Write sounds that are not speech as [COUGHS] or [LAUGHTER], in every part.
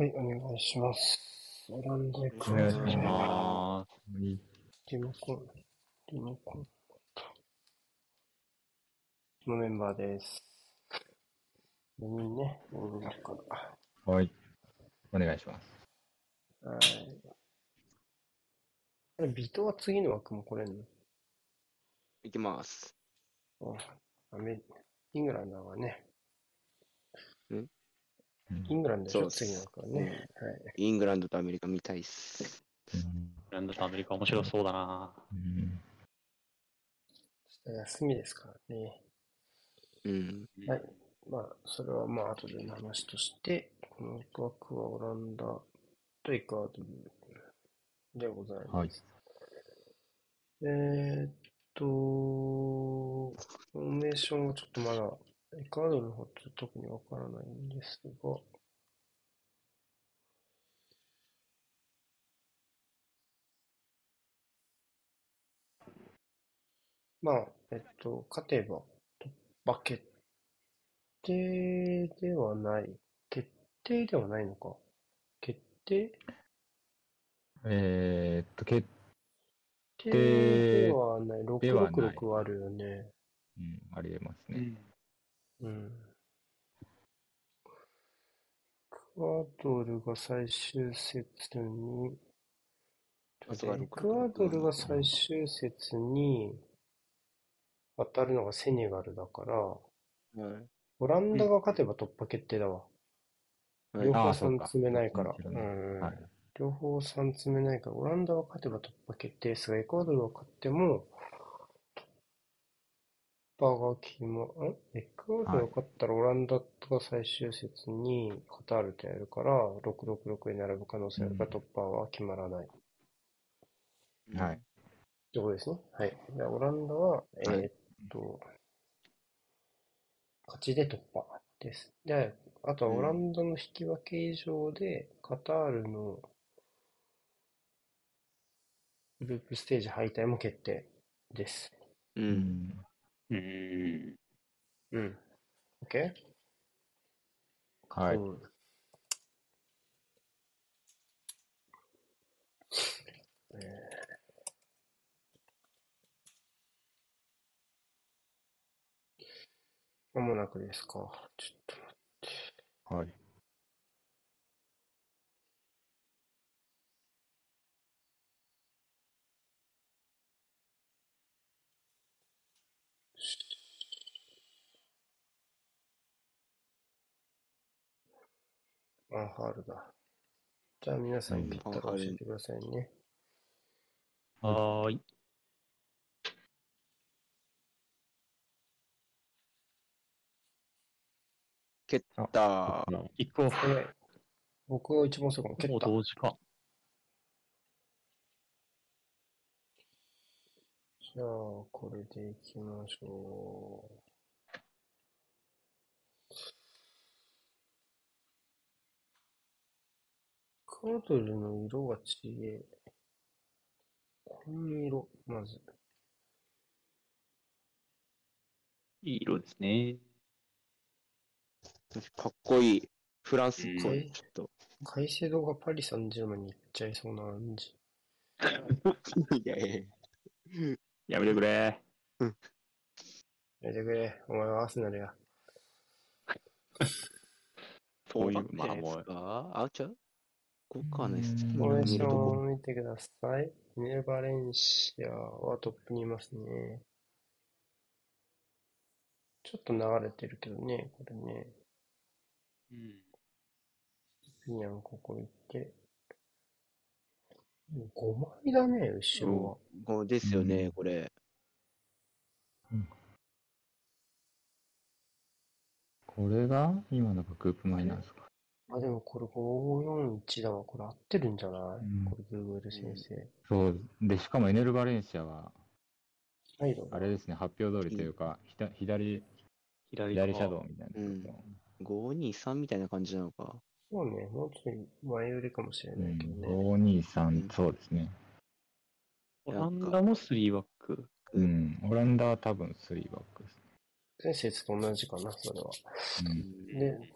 はい、お願いします。オランダ行くお願いしますあリモコン、リモコン。のメンバーです。4人ね、4人いるから。はい。お願いします。はい。あれ、ビトは次の枠も来れんの？いきます。あアメイングランドはね、うん？イングランドでしょ、次の枠はね。はい。イングランドとアメリカ見たいっす。うんー、ランドとアメリカ面白そうだな。うん休みですからね。うん。はい。まあ、それはまあ、後での話として、この枠はオランダとエクアドルでございます。えーっと、フォーメーションはちょっとまだ、エクアドルの方ちょっと特にわからないんですが、まあ、えっと、勝てば突破決定ではない。決定ではないのか。決定？えーっと、決決定ではない。ではない666はあるよね。うん、ありえますね。うん。エクアドルが最終節に、エクアドルが最終節に当たるのがセネガルだから、はい。オランダが勝てば突破決定だわ。はい両方3あーそうか詰めないから。両方3詰めないから、オランダが勝てば突破決定ですが、エクアドルが勝っても、突破が決ま、んエクアドルが勝ったらオランダが最終節にカタールとやるから、666に並ぶ可能性あるから突破は決まらない。はい。ってことですね。はい。でオランダは、えーっと、勝ちで突破です。で、あとはオランダの引き分け以上で、カタールのグループステージ敗退も決定です。う。うんん。うん。うん。OK? はい。うんえー間もなくですか？ちょっと待って。はい。アンハールだ。じゃあ皆さんうん切ったら教えてくださいね。はーい。蹴った。キックオフ。早い。僕が一番遅いかも。蹴もうった。同時か。じゃあ、これでいきましょう。カードルの色がちげえ。紺色、まず。いい色ですね。かっこいい。フランスっぽうんい。ちょっと。カイセドがパリ・サンジェルマンに行っちゃいそうな感じ。[LAUGHS] いやいやいややめてくれ。やめてくれ。お前はアーセナルや。[LAUGHS] そういう、まあもう、かあ、ちゃう？こうかね。うんフォーメーション見るとこを見てください。ネバレンシアはトップにいますね。ちょっと流れてるけどね、これね。うん。ピアンここ行って。5枚だね、後ろは。こうですよね、うんこれ。これが今のがグループ前なんですか？あ、でもこれ541だわ。これ合ってるんじゃない、うんこれ Google 先生。そう。で、しかもエネル・バレンシアは、あれですね、発表通りというか、ひた左、左左シャドウ。ウみたいな。うん523みたいな感じなのか。そうね、もうちょっと前寄りかもしれうんないけどね。523、そうですね。オランダも3バック？うん。オランダは多分3バックです。前節と同じかな、それは。うん。で、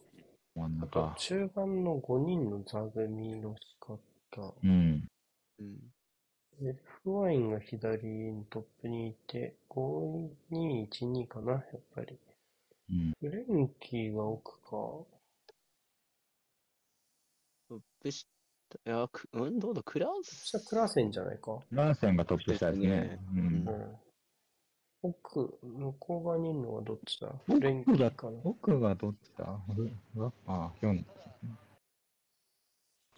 真ん中。中盤の5人の座組の仕方。うん。うん。エルフワインが左のトップにいて、5-2-1-2かな、やっぱり。うん。フレンキーが奥か。ブシいや、くうん、どうだ、クラウそスしたらクラーセンじゃないか。ランセンがトップ下ですね。ですねううんん。奥、向こう側にいるのはどっちだ？フレンキ奥だーかな？奥がどっちだ？うわあ、4。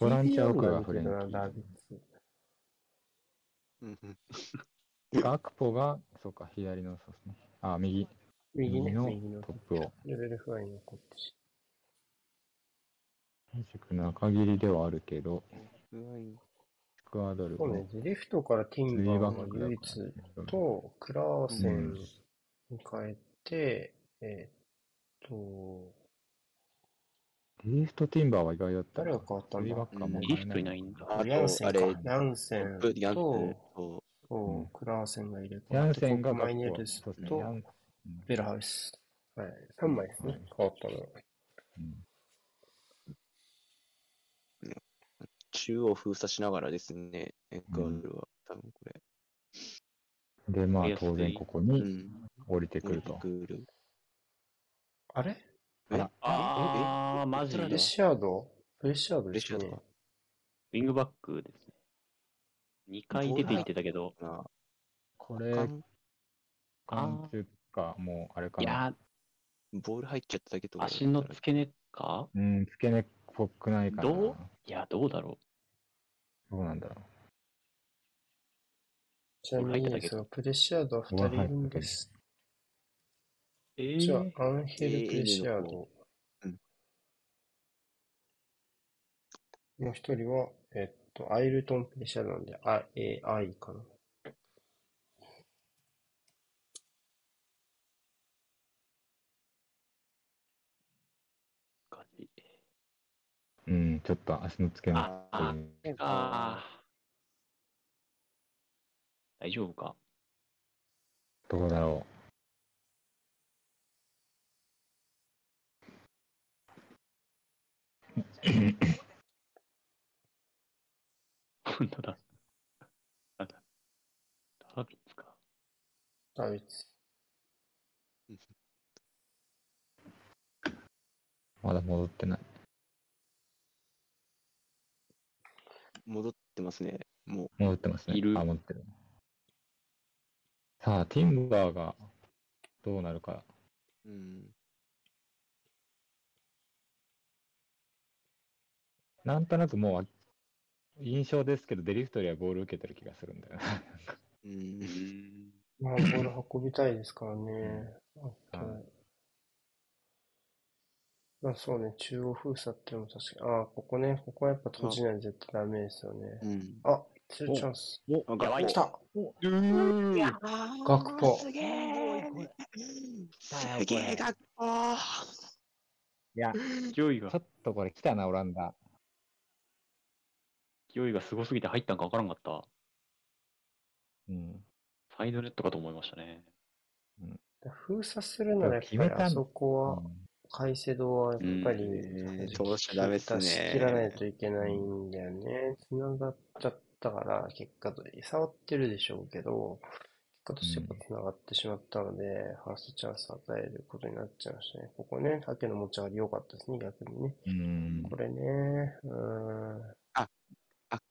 ボランチは奥がフレンキーー。ビッツ。うんうんガクポが、そうか、左の、そうですね。あ、右。右右のトップを。レベルフワインがこっち。塾中切りではあるけど、クアドルそうね、デリフトからティスンバーが唯一と、クラーセンに変えて、えーっと、リーフト・ティンバーは意外だった。な。誰が変わったんだ？スリーバックはもうリフトいないんだ。あとヤンセンか。あれ。ヤンセン。トップヤンセンと、う。う。ん。クラーセンが入れ替ヤンわって、センがマイネルス。とベラハウス。はい。3枚ですね、変わったのは。うん中央封鎖しながらですね、エクアドルは、多分これ。で、まあ当然ここうにん。降りてくると。あれ？え？ああー、マジで？プレ。シアード？プレシアードプですねレシアードか。ウィングバックですね。2回出ていってたけど、なこれ、かん完中か、もうあれかな。いやボール入っちゃっただけとー、足の付け根か？うん、付け根っぽくないかな。どう？いや、どうだろどうなんだろちなみに、そのプレシアードは2人いるんです。う。えじゃあー、、アンヘル・プレシアード。うんもう一人は、えっと、アイルトン・プレシアードなんで、あ、えー、アイかな。う。うん、ちょっと足の付け根ああー。大丈夫かどうだろ本当だ。なんだ？ダービッツか。ダビッツ。う。まだ戻ってない。戻ってますね。も戻ってますね。いるあ、戻ってる。さあ、ティンバーがどうなるか。う。うん。なんとなくもう印象ですけど、デリフトよりはボール受けてる気がするんだよな。う。うんん。まあ、ボール運びたいですからね。はいまあ、そうね、中央封鎖っていうのも確かに、ああ、ここね、ここはやっぱ閉じないと絶対ダメですよね。うん。あ、ツーチャンス。あ、やばい来たうん。学ポすげえすげえ学校いや、勢いがちょ、っとこれ来たな、オランダ。勢いがすごすぎて入ったんか分からんかった。うん。サイドネットかと思いましたね。封鎖するならやっぱりあそこは、カイセドはやっぱりうん通しちゃダメっすね出し切らないといけないんだよね。繋がっちゃったから、結果と、触ってるでしょうけど、結果としてやっぱ繋がってしまったので、ファーストチャンスを与えることになっちゃいましたね。ここね、竹の持ち上がり良かったですね、逆にね。うん。これね、うーん。あ、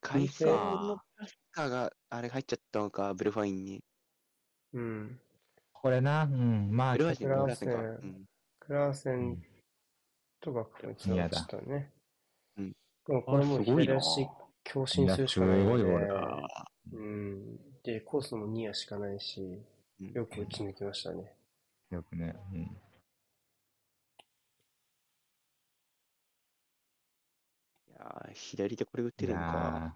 海星のパスカが、あれ入っちゃったのか、ブルファインに。うん。これな、うん、まあ、ブルファインクラーブルファインか。センうんクラーセンと学校に繋がっちゃったね。うんでもこれも左足強振するしかないので、いやすごいボールあうん。で、コースもニアしかないし、うんよく打ち抜きましたね。よくね。うん。いやー左でこれ打っているのか。や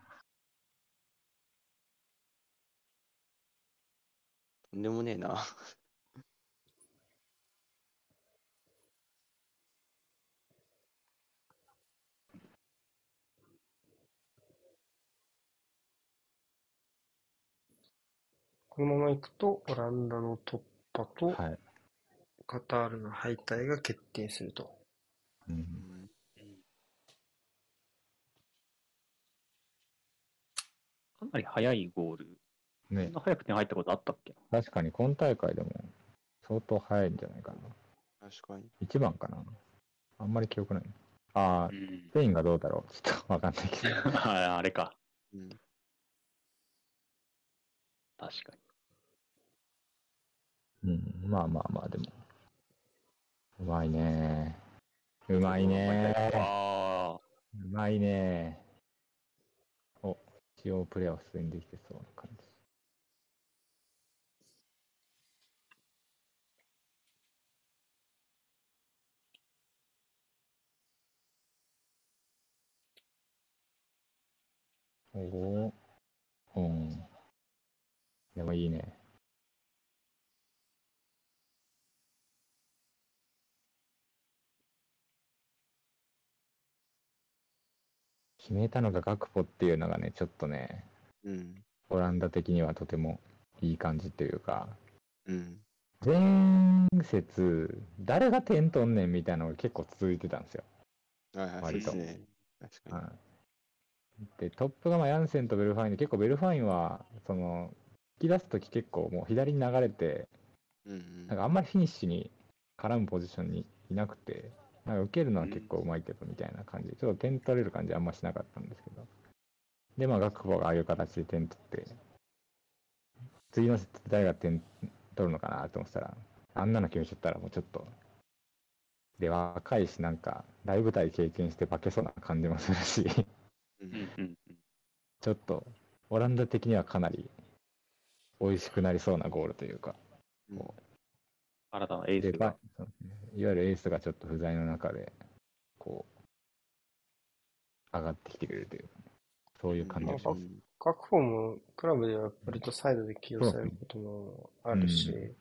とんでもねえな。このままいくと、オランダの突破と、はいカタールの敗退が決定すると。うん、かなり早いゴール。ね。そんな早く点入ったことあったっけ？確かに今大会でも相当早いんじゃないかな。確かに。1番かな。あんまり記憶ない。ああ、スペインがどうだろう？ちょっとわかんないけど。[LAUGHS] あれか。うん、確かに。うん、まあまあまあ、でも。うまいね。うまい。ね。うまいね。お、一応プレーは進んできてそうな感じ。おお。うん。でもいいね。決めたのがガクポっていうのがね、ちょっとね、うん。オランダ的にはとてもいい感じというか、うん。前節、誰が点取んねんみたいなのが結構続いてたんですよ。割とね。確かうんで、トップがまあヤンセンとベルファインで、結構ベルファインは、その、引き出すとき結構もう左に流れて、に。うんうん。なんかあんまりフィニッシュに絡むポジションにいなくて、なんか受けるのは結構うまいけどみたいな感じ。で、ちょっと点取れる感じあんましなかったんですけど。で、まあ、ガクポがああいう形で点取って、次のセット誰が点取るのかなと思ってたら、あんなの決めちゃったらもうちょっと、で、若いし、なんか、大舞台経験して化けそうな感じもするし。ちょっと、オランダ的にはかなり美味しくなりそうなゴールというか、うん。こ新たなエーでスが。いわゆるエースがちょっと不在の中で、こう、上がってきてくれるというか、そういう感じがします。うん各方もクラブでは割とサイドで起用されることもあるし、う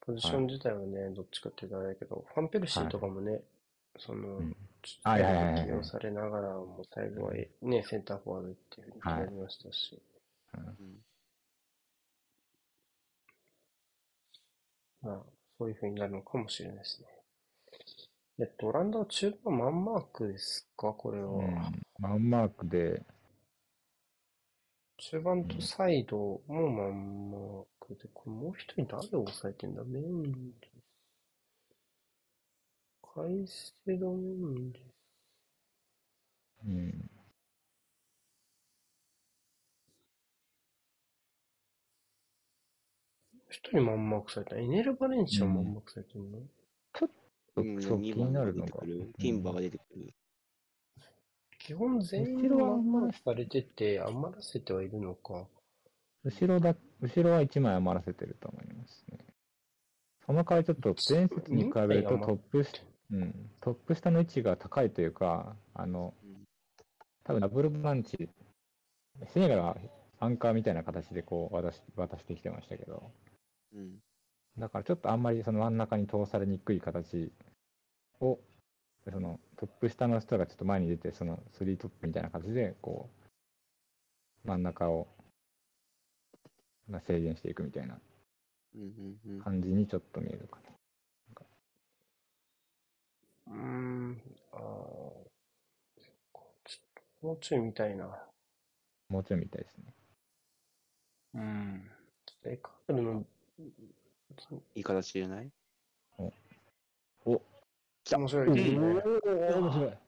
ポジション自体はね、どっちかっていうとあれだけど、ファンペルシーとかもね、その、起用されながらも最後はね、センターフォワードっていうふうに決まりましたし、うん。まあ、そういうふうになるのかもしれないですね。えっと、オランダは中盤マンマークですか？これは。うんマンマークで、中盤とサイドもマンマークで、これもう一人誰を抑えてんだ？メンデス。カイセドメンデス。うん、人マンマークされた。エネル・バレンシアもマンマークされてるの、うん、そう2気になる番のが、が出てくる。ティンバーが出てくる。基本全員後ろはマンマークされてて、余らせてはいるのか。後ろだ、後ろは1枚余らせてると思いますね。その代わりちょっと前節に比べるとトップし、うん、トップ下の位置が高いというか、あのうん、多分ダブルブランチ、セネガルはアンカーみたいな形でこう渡し渡してきてましたけど、うん。だからちょっとあんまりその真ん中に通されにくい形を、そのトップ下の人がちょっと前に出て、そのスリートップみたいな形で、こう、真ん中を、まあ、制限していくみたいな。感じにちょっと見えるかな。うーん、あーそっかちょっともうちょい見たいな。もうちょい見たいですね。うん。ちょっとエカールの、いい形じゃない？お面白いね。お面白い。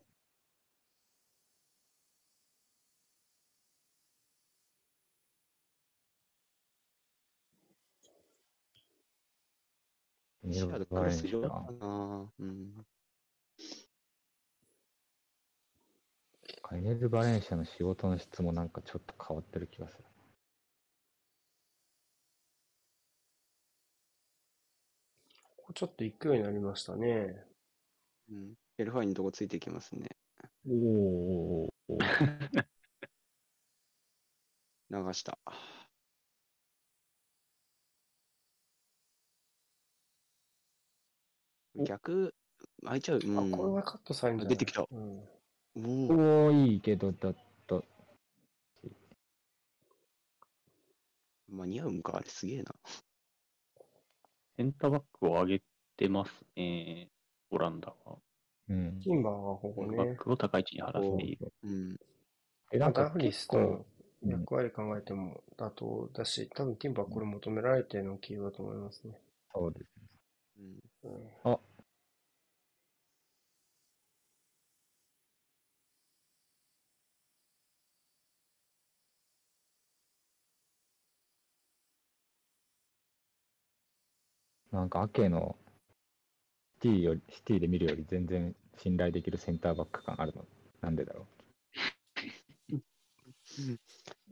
シアドクロス上手かなうん。カイネル・バレンシアの仕事の質もなんかちょっと変わってる気がする。ここちょっと行くようになりましたね。うん。エルファインのとこついてきますね。おおお [LAUGHS] 流した。逆、開いちゃう？うあ、ん。これはカットされるんじゃない？出てきたうん。もおう、おいいけど、だと、間に合うんか、あれすげえな。センターバックを上げてますね。オランダは。うん。キンバーがここバッね。クを高い位置に張らせている。うん。え、なんかダフリス結構と、役割考えても妥当だし、多分ティンバーこれ求められての起用だと思いますね。そうです。うん。うんあなんか、アケのシティより、シティで見るより全然信頼できるセンターバック感あるの。なんでだろ [LAUGHS] やっ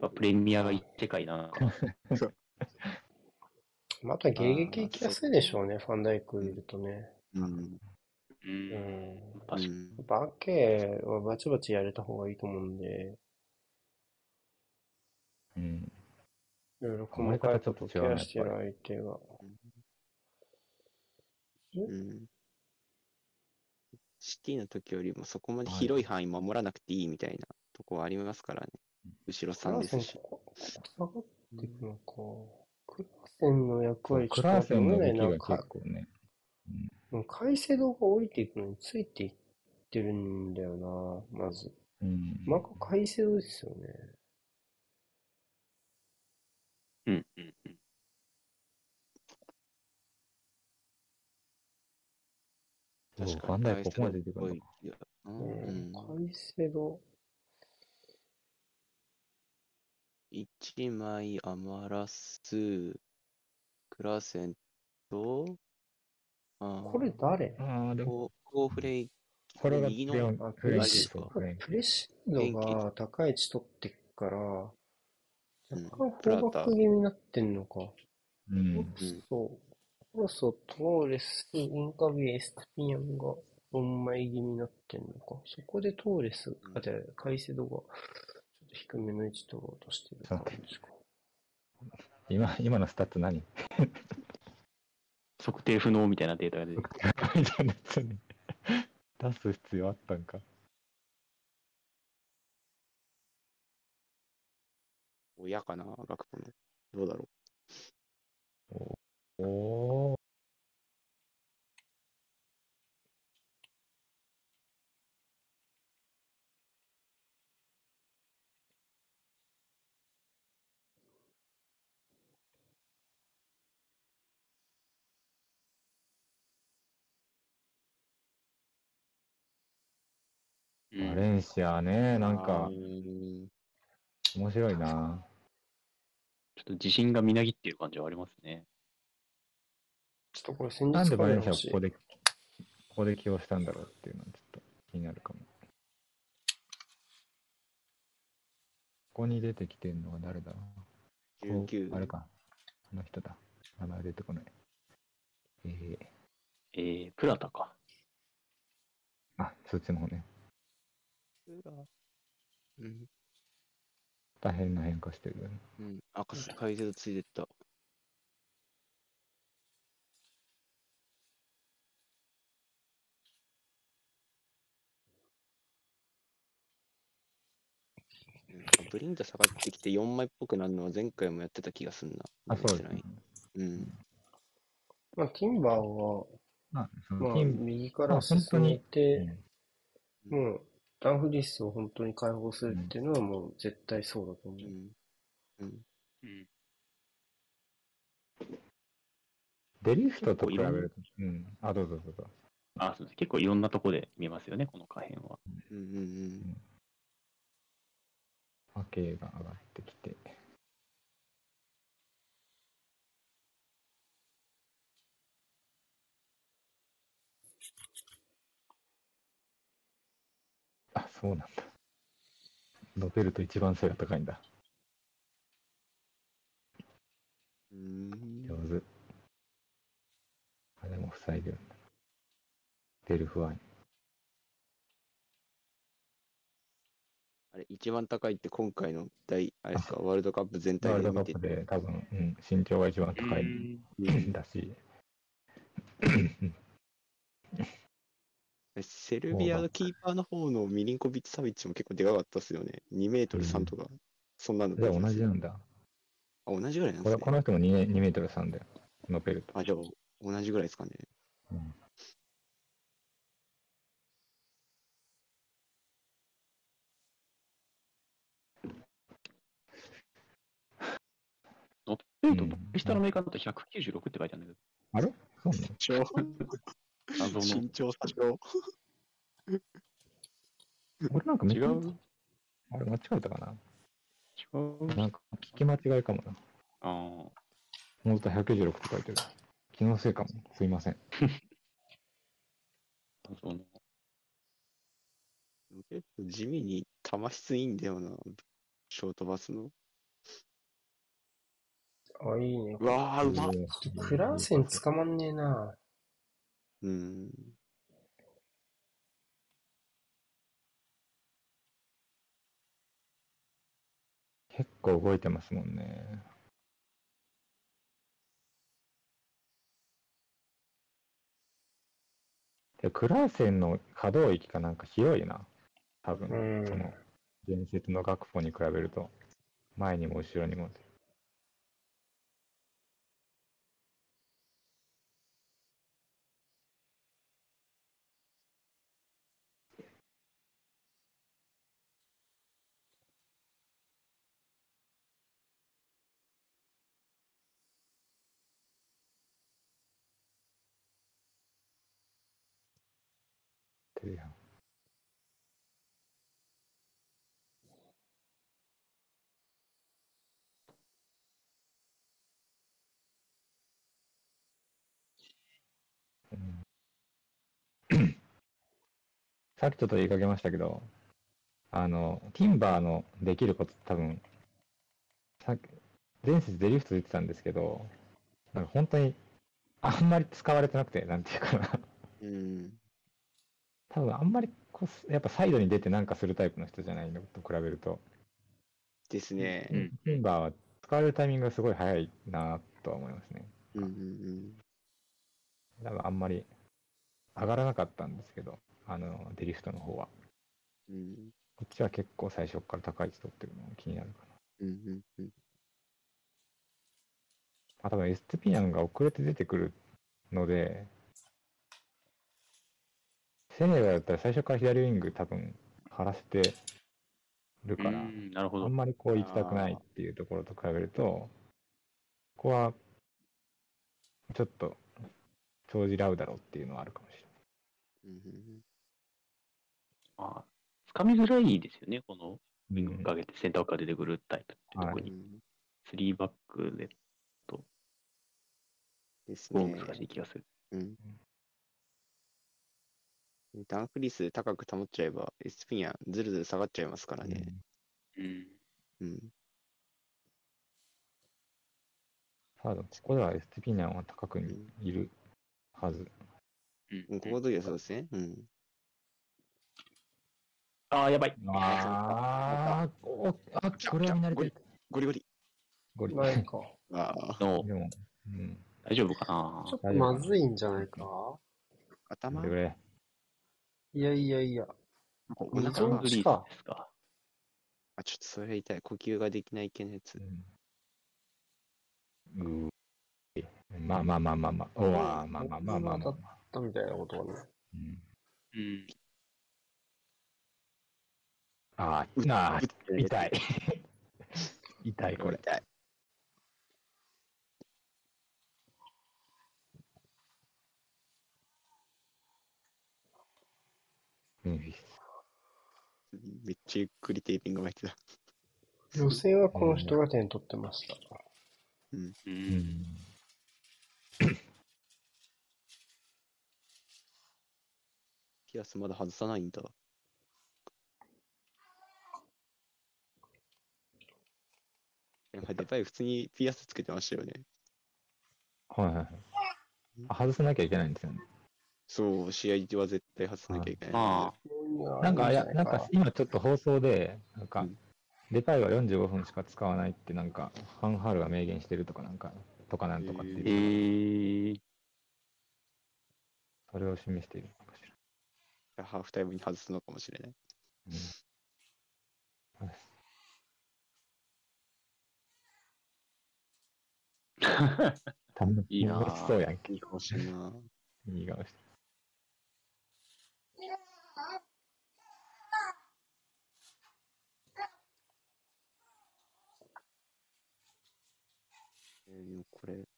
ぱプレミアが一世界な。また迎撃行きやすいでしょうね、ファンダイクいるとね。うん。う。うんやっぱアケはバチバチやれた方がいいと思うんで、う。うん。いろいろ細かいことケアしてる相手が。うん。シティの時よりもそこまで広い範囲守らなくていいみたいなとこはありますからね。後ろクラーセン3ですし。こここ下がっていくのか。クラーセンの役割クラーセンの動きがなんか結構ね。うんうんカイセドが降りていくのについていってるんだよな、まず。うん。マカカイセドですよね。うん。うん。うん。そう確かに。ファンダイクここまで出てくるのううん。ん。カイセド。一枚余らす、クラーセンと、あー。これ誰？ああ、でも、コーフレイこれが右のプレシプレシードが高い位置取ってっから、うん。若干フォーバック気味になってんのか。うん。そう。コロソ、トーレス、インカビエ、エスタピアンが4枚気味になってんのか。そこでトーレス、あ、じゃあ、カイセドがちょっと低めの位置取ろうとしてる感じか。今、今のスタッツ何？測定不能みたいなデータが出てくる。出す必要あったんか。親かな、ガクポの。どうだろおお。うんバレンシアね、う。なんか面白いな。ちょっと自信がみなぎっている感じはありますね。ちょっとこれ戦なん術でバレンシア欲しいをここで、ここで起用したんだろうっていうのはちょっと気になるかも。ここに出てきてるのは誰だこう？19あれか。あの人だ。名前出てこない。えー、えー、プラタか。あ、そっちの方ね。うん。大変な変化してる。うん。赤す解説ついてった。ブリンダ下がってきて4枚っぽくなるのは前回もやってた気がすんな。あ、そうですね。うん。まあ、ティンバーは、まあ、右から進めにて、うんもう、ダンフリースを本当に解放するっていうのはもう絶対そうだと思う。うん。うん。うん。デリフトと比べると、うん。あ、どうぞどうぞ。あ、そうです。結構いろんなとこで見ますよね、この可変は。うんうんうん。波形が上がってきて。あ、そうなんだ。ノベルと一番背が高いんだ。上手。あ、でも塞いでるんだ。デルフワイン。あれ、一番高いって今回の大、あれですか、ワールドカップ全体ワールドカで見てて。ップで多分、うん、身長が一番高いうんだし。セルビアのキーパーの方のミリンコビッチ・サビッチも結構でかかったっすよね。2メートル3とか、そんなのじゃあ同じなんだ。あ、同じぐらいなんですね。この人も 2, 2メートル3だよ。ノペルト。あ、じゃあ同じぐらいですかね。うん生徒うん年下のメーカーだと196って書いてあるんだけあれ？そうなの？身長差少。俺 [LAUGHS] なんか違う？あれ間違えたかな？違う？なんか聞き間違いかもな。ああ。本当だ196って書いてる。気のせいかも。すいません。[LAUGHS] 謎の。結構地味に玉質いいんだよな。ショートバスの。あ、いいね。うわー、うまっ。クラーセン捕まんねえな。うん。結構動いてますもんね。でクラーセンの可動域がなんか広いな。多分、うんその、伝説の学ポに比べると、前にも後ろにも。てるやんうんさっきちょっと言いかけましたけど、あの、ティンバーのできること多分、さっき、前節デリフト出てたんですけど、なんか本当にあんまり使われてなくて、なんていうかな。うん。多分あんまりこう、やっぱサイドに出てなんかするタイプの人じゃないのと比べると、ですね。うんティンバーは使われるタイミングがすごい早いなとは思いますね。うんうん多分あんまり上がらなかったんですけど、あの、デリフトの方は。うん。うんこっちは結構最初から高い位置取ってるのが気になるかな。うんうんうん。まあ多分エステピニャンが遅れて出てくるので、セネガだったら最初から左ウィング多分張らせてるから、うんなるほどあん。まりこう行きたくないっていうところと比べると、ここはちょっと長じらうだろうっていうのはあるかもしれない。うんかみづらいですよね、このウィンうんグ上げてセンターバックが出てくるタイプって、はい特にうん3バックで、ですね。難しい気がする。うん。ダンフリー数高く保っちゃえば、エスピニャンずるずる下がっちゃいますからね。うん。うん。ただ、ここではエステピニャンは高くにいるはず。うんうんここの時はそうですね。うん。ああ、やばい。あーおあ、これは見慣れてる。ゴリゴリ。ゴリ。ないか。ああ。のでも、うん。大丈夫かな？ちょっとまずいんじゃないか？頭？い。いやいやいや。お腹のリリースですか。あ、ちょっとそれは痛い。呼吸ができない系のやつ。うん。うーまあまあまあまあまあ。おわまあまあまあまあまあまあ。みたいなことがね。うんうん。あーなあ、痛い。[LAUGHS] 痛い、これ。痛い。うん。めっちゃゆっくりテーピング巻いてた。予選はこの人が点取ってました。う。うんん。ピアスまだ外さないんだ。やっぱデパイ普通にピアスつけてましたよね。はいはいはい。あ外さなきゃいけないんですよね。そう、試合は絶対外さなきゃいけない。あなんか、いや、なんか今ちょっと放送で、なんかうん、デパイは45分しか使わないって、なんか、ファンハールが明言してるとかなんか、とかなんとかってえいう、ー、それを示しているのかしら。ハーフタイムに外すのかもしれない。うん多分 [LAUGHS] いいなそうやんけ。いいかもしれんな。いい顔して。えーこれ、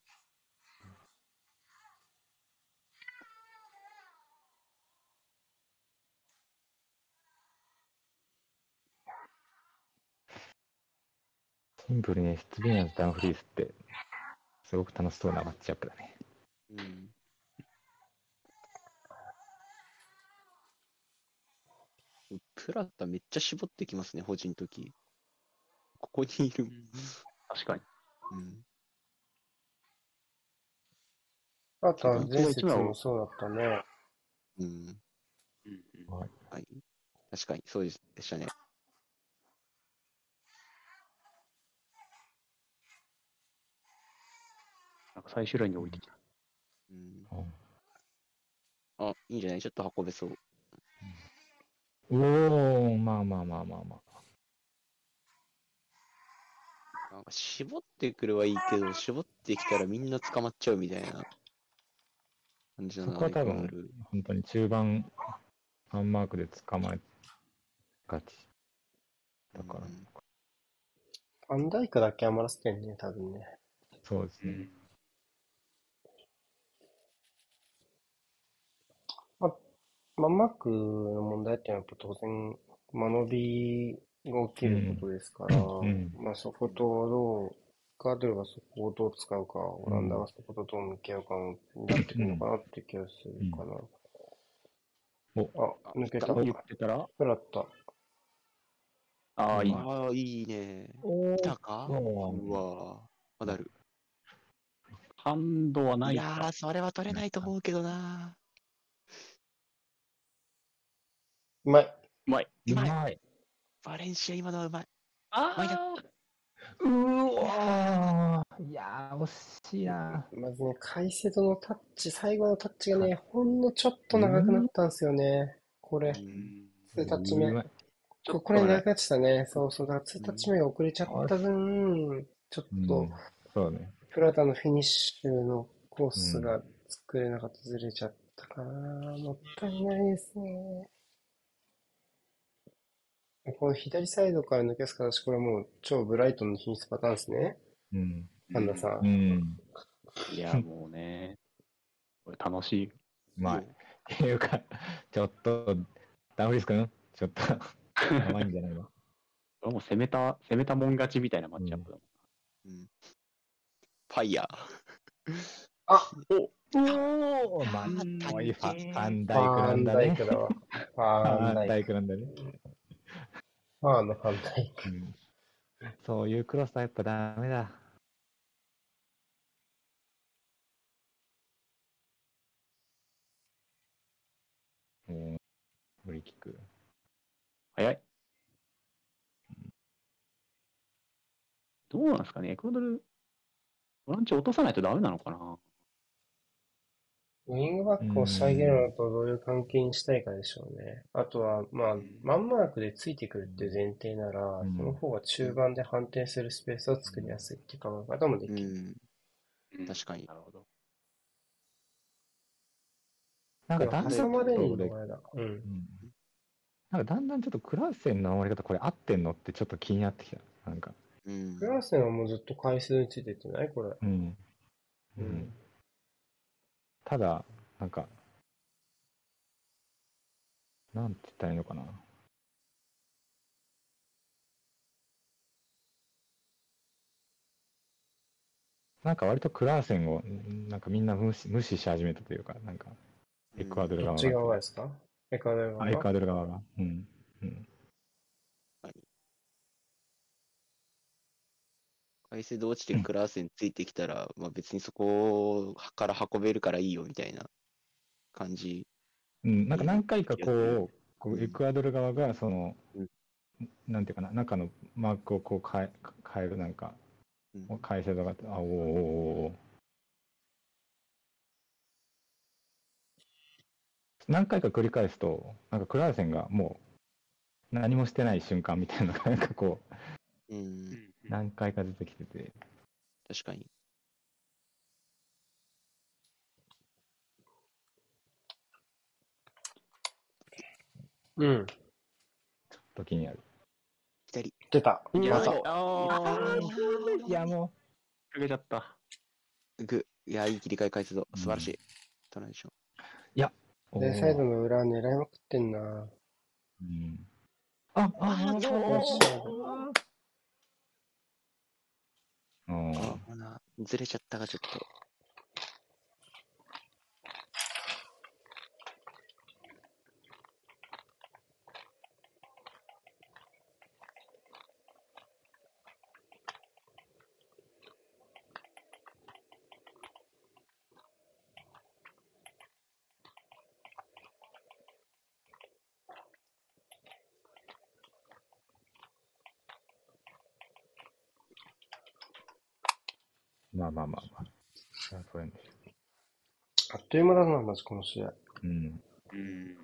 シンプルにエストビーナーズダンフリースって、すごく楽しそうなマッチアップだね。うん。プラタめっちゃ絞ってきますね、保持の時。ここにいる。確かに。うん。あとは前節もそうだったね。うん。うんはい。確かに、そうでしたね。なんか最終ラインに置いてきた。うん。うんあ、いいんじゃない？ちょっと運べそう。おー、まあまあまあまあまあ。なんか絞ってくるはいいけど、絞ってきたらみんな捕まっちゃうみたいな感じだな。そこは多分本当に中盤、ハンマークで捕まえがち。だから、うんファンダイクだけ余らせてんね、多分ね。そうですね。うん。まあ、マークの問題っていうのはやっぱ当然、間延びが起きることですから、うんまあそことどう、ガードルがそこをどう使うか、オランダがそことどう向き合うかになってくるのかなって気がするかな。おあ、抜けた？言ってたら、フラット。ああ、いい。ああ、いいね。お来たか？そううわぁ。まだある。ハンドはないいやー、それは取れないと思うけどなうまい。うまい。うまい。バレンシア今のはうまい。あマイナうわーいやー、惜しいな。まずね、カイセドのタッチ、最後のタッチがね、ほんのちょっと長くなったんですよね。これう。んツータッチ目ここれ長くなってたね。そうそう。だからツータッチ目が遅れちゃった分、ちょっとうん、そうね。プラタのフィニッシュのコースが作れなかった、ずれちゃったかな。もったいないですね。この左サイドから抜け出す形、これもう超ブライトンの品質パターンですね。うん。パンダさん。うん。いや、もうね、これ楽しい。うまい。っていうか、ちょっと、ダンフリス君、ちょっと、やばいんじゃないの？こ [LAUGHS] れもう攻めた、攻めたもん勝ちみたいなマッチアップだうんファイヤー。あおおまあ、ファンフダイクなんだね。フファンダダイク。イクなんだね。ファンのファンダイク。うんそういうクロスはやっぱダメだ。もう、フリーキック。早い。どうなんですかね、エクアドル、ボランチ落とさないとダメなのかな。ウィングバックを下げるのとどういう関係にしたいかでしょうね。あとは、まあ、マンマークでついてくるっていう前提なら、うんその方が中盤で反転するスペースを作りやすいっていう考え方もでうきる。ん。確かになるほど。なんかだんだんちょっと挟まれるの俺、があれだ。うん。うんなんかだんだんちょっとクラーセンの守り方これ合ってんのってちょっと気になってきた。なんか。うんク。ラーセンはもうずっと回数についてってない？これ。うん。ううんん。ただ、なんか、なんて言ったらいいのかな。なんか割とクラーセンを、んなんかみんな無視無視し始めたというか、なんか、エクアドル側が。どっち側ですか？エクアドル側あエクアドル側が。うん。うん。海星で落ちてクラーセンついてきたら、まあ別にそこから運べるからいいよみたいな感じ。うん、なんか何回かこう、こううん。エクアドル側が、そのうん、なんていうかな、中のマークをこう変え、変える、なんか、うん。改正とか、あ、おーおーおー何回か繰り返すと、なんかクラーセンがもう何もしてない瞬間みたいなのが、なんかこう、うん。何回か出てきてて、確かに。うん。時にある。左。出た。いやいや、もかけちゃった。グ。いや、いい切り替え回数度。素晴らしい。トランジション。おで、サイドーの裏狙いまくってんな。うん。あ、あ、あ、よしあーあ、ほな、ずれちゃったかちょっと。まあまあまあまあ。それはそうやんでしょあっという間だな、マジこの試合。うん。うん。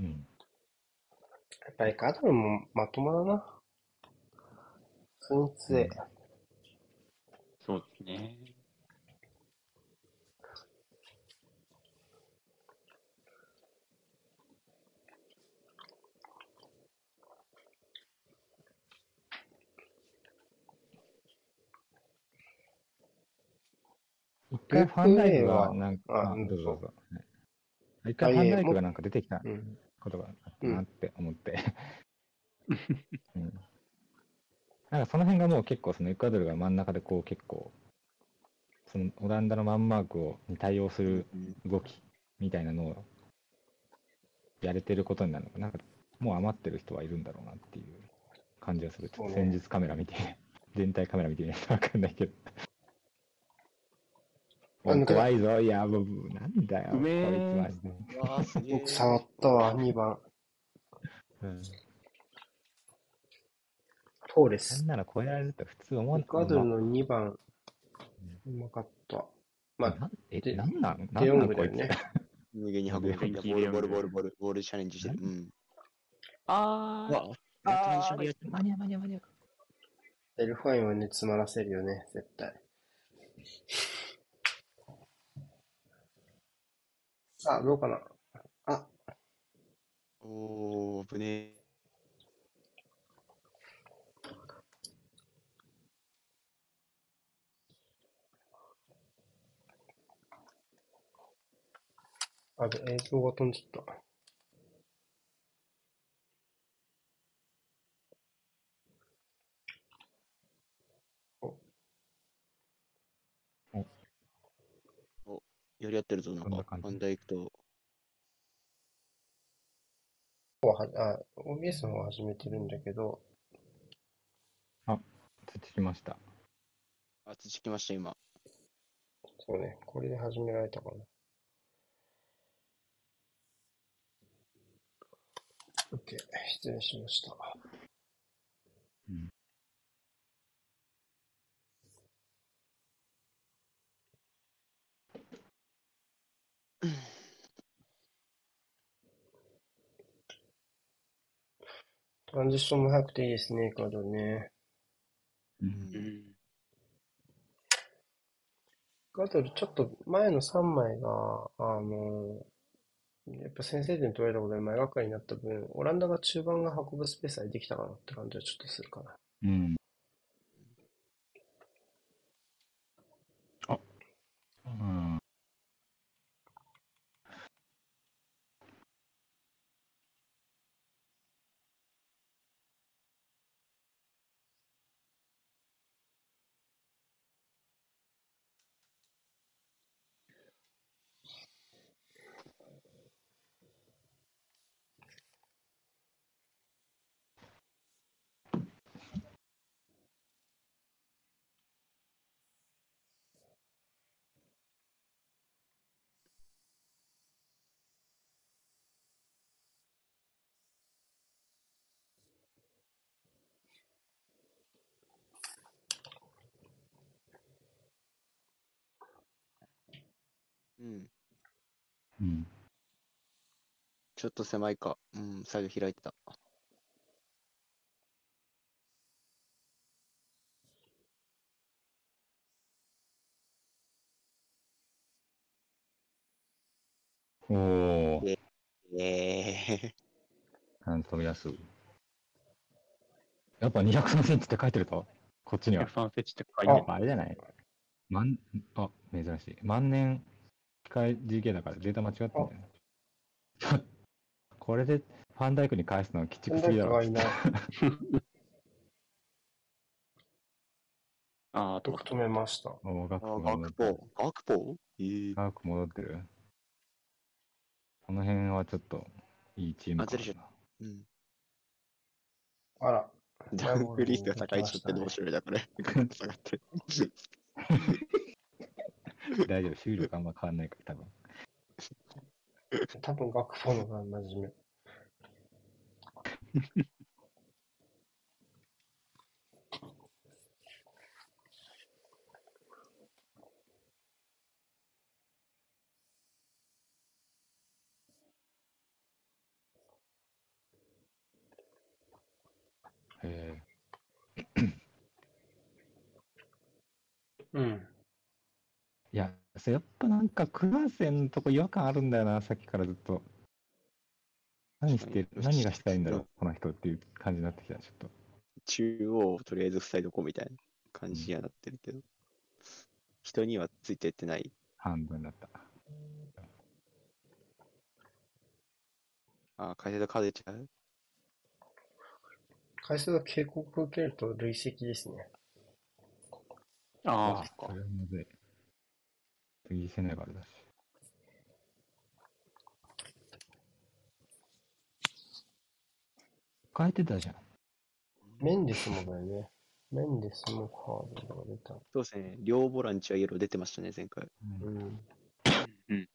うん。やっぱりカドルもまともだな。普通に強い。そうですね。一回ファンダイクがはなんか、ああうんどうぞどうぞ。はい一回ファンダイクがなんか出てきたうん。ことがあったなって思って。うん。なんかその辺がもう結構そのエクアドルが真ん中でこう結構、そのオランダのマンマークをに対応するうん動きみたいなのをやれてることになるのかな。なんかもう余ってる人はいるんだろうなっていう感じがする。ちょっと戦術カメラ見て、[LAUGHS] 全体カメラ見てみないとわかんないけど。[LAUGHS] 怖いぞ。いや、もう、なんだよ。うめえこいつマ。僕触ったわ、2番。うんトーレス。そんなの超えられると普通思わエない。クアドルの2番。うまかった。まあ、なんなんなん？なんなんこいつ？グだよね。右に運ぶ。元気ボール、ボール、ボール、ボール、ボールチャレンジしてる。うん。あうわ、トランジションでやってる間に合う間に合う間に合う。エルファインはね、詰まらせるよね、絶対。さあ、どうかな？あ、おー、ぶねえ。あべ、映像が飛んじゃった。やり合ってるぞ、なんか。こんな感じファンダイクと。はあ、OBS の方は始めてるんだけど、つきました。あ、土きました、今。そうね、これで始められたかな。OK、失礼しました。うん。トランジションも早くていいですね、エクアドルね。う。うんうん。エクアドルちょっと前の3枚が、あの、やっぱ先制点取られたことで前がかりになった分、オランダが中盤が運ぶスペースはできたかなって感じはちょっとするかな。うん。うん。うん。ちょっと狭いか。うん、左右開いてた。おお。ええー。なんと飛び出す。やっぱ203センチって書いてると？こっちには。203センチって書いてる。あ、あれじゃない？万、あ、珍しい。万年機械 GK だからデータ間違ってんじゃないこれでファンダイクに返すのは鬼畜すぎだろ。[LAUGHS] ああ、とよく止めました。おガクあ、ポガクポガクポ？ええガク戻ってる。この辺はちょっといいチームかあずれちゃっうん。あら、ダウンフリーが高い人って面白いな、これ。[LAUGHS] ガクッと下がってる。[LAUGHS] [LAUGHS] 大丈夫、収力あんま変わんないから多分。多分学校のが真面目。へうん。それやっぱなんかクラーセンのとこ違和感あるんだよな、さっきからずっと。何して、何がしたいんだろう、この人っていう感じになってきた、ちょっと。中央をとりあえず塞いどこうみたいな感じにはなってるけど。人にはついてってない。半分だった。あ、解説カードちゃう？回数が警告を受けると累積ですね。ああ、これはむずい。次セネガルだし。変えてたじゃん。メンデスもだよね。メンデスもカードが出た。そうですね。両ボランチはイエロー出てましたね、前回。うんうん。うん。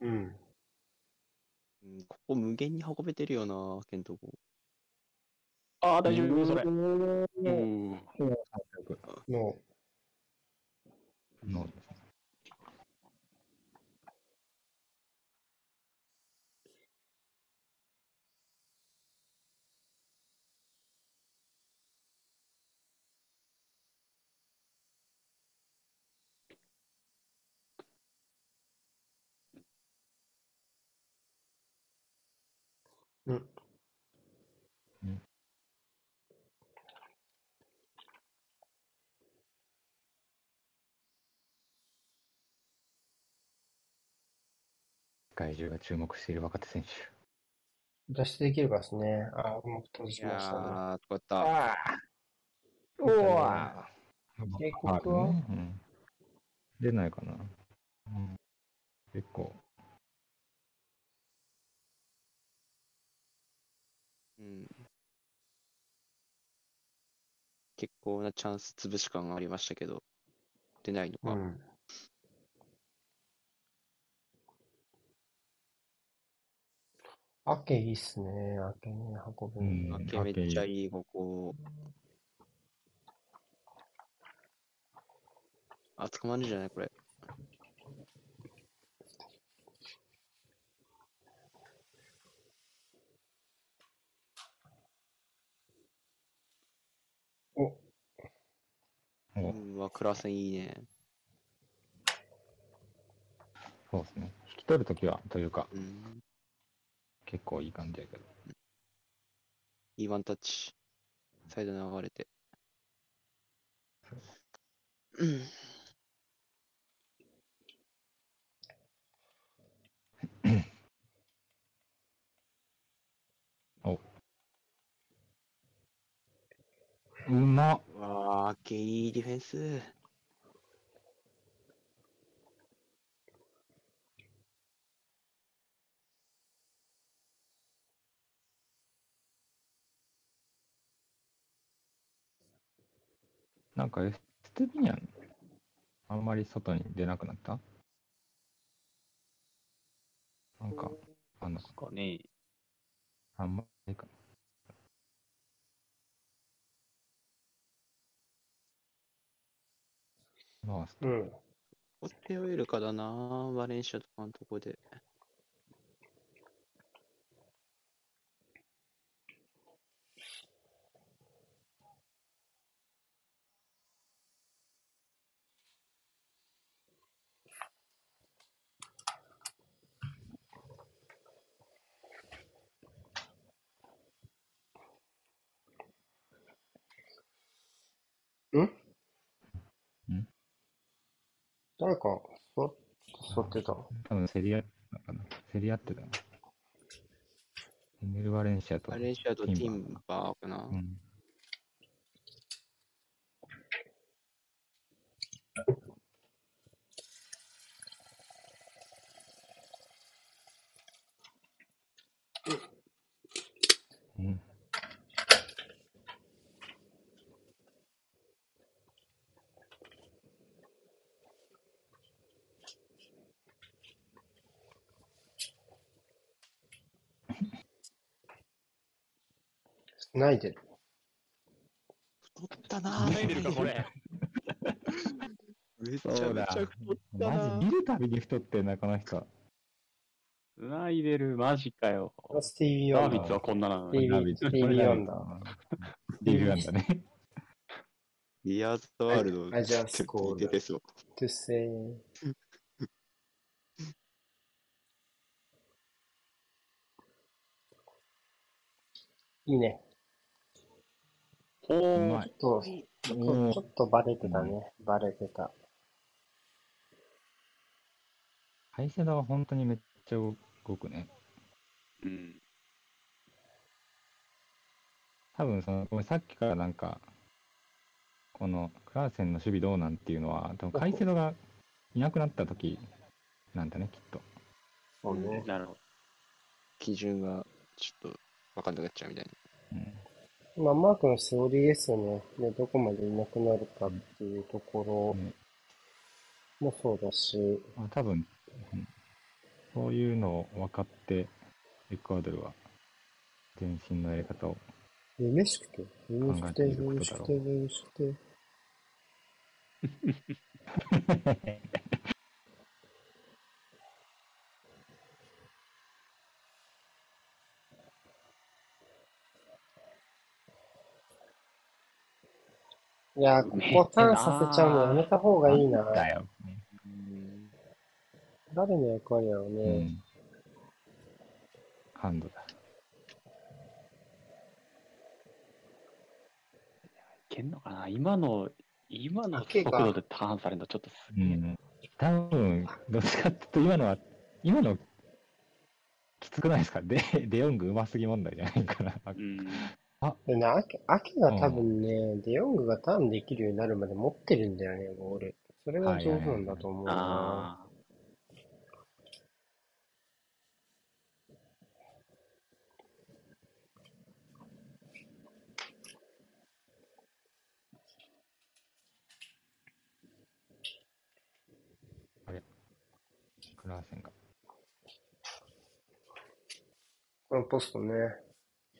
うん。うん、ここ無限に運べてるよな、ケントコ。ああ、大丈夫、それ。うん。の、のう界中が注目している若手選手。脱出できるかですね。あ、うまく閉いじましたね。やー、とかった。あうわ警警告は？ねうん。出ないかな。うん、結構。うん。結構なチャンス潰し感がありましたけど、出ないのか。うん。アケいいっすね。アケね、運ぶの。うん明けめっちゃいい、ここ。あ、捕まるんじゃないこれ。お、おうん、わ、クラセンいいね。そうですね。引き取るときは、というか、うん。結構いい感じやけど。いいワンタッチ。サイド流れて。うん。うまっわあ、けいいディフェンス。なんかエステビニャン、あんまり外に出なくなった？なんか、あんのか？ね。あんまりかな。まあ、うん。オテオエルかだな、バレンシアとかのとこで。誰か座座ってた多分競り合ってたかな。競り合ってたな。エネル・バレンシアと。バレンシアとティンバーかな。うん。うん。スナイデル。太ったなぁ。繋いでるか、これ。[LAUGHS] めちゃそうだめちゃ太ったなマジ見るたびに太ってんな、この人。繋いでる、マジかよ。スティービー・ワンダー。ダービッツはこんななのに。スティービーワンダー。スティービーワンダーね。リアーズワールドアジアスコール出てそう。トゥセイ。いいね。ほうーまい。ちょっと、ちょっとバレてたね。バレてた。カイセドは本当にめっちゃ動くね。うん。多分その、ごめんさっきからなんか、このクラーセンの守備どうなんっていうのは、多分カイセドがいなくなった時なんだね、きっと。そうね。なるほど。基準がちょっとわかんなくなっちゃうみたいな。うん。まあ、マークのセオリーですよね。で、どこまでいなくなるかっていうとこねろもそうだし、まあ、多分、うんそういうのを分かって、エクアドルは前進のやり方を。嬉しくて、嬉しくて、考えていること嬉しくて、だろう嬉しくて。[LAUGHS] いやー、ここターンさせちゃうのやめた方がいいな。だよ。うん。誰の役割やろううね。ん。ハンドだ。いけんのかな？今の、今の速度でターンされるのちょっとすげえ。うん。多分、どっちかっていうと、今のは、今の、きつくないですか？デデヨングうますぎ問題じゃないかな。うん。でね、アケ、アケが多分ね、デヨングがターンできるようになるまで持ってるんだよね、ボール。それが上手なんだと思うな。あクラーセンが。このポストね。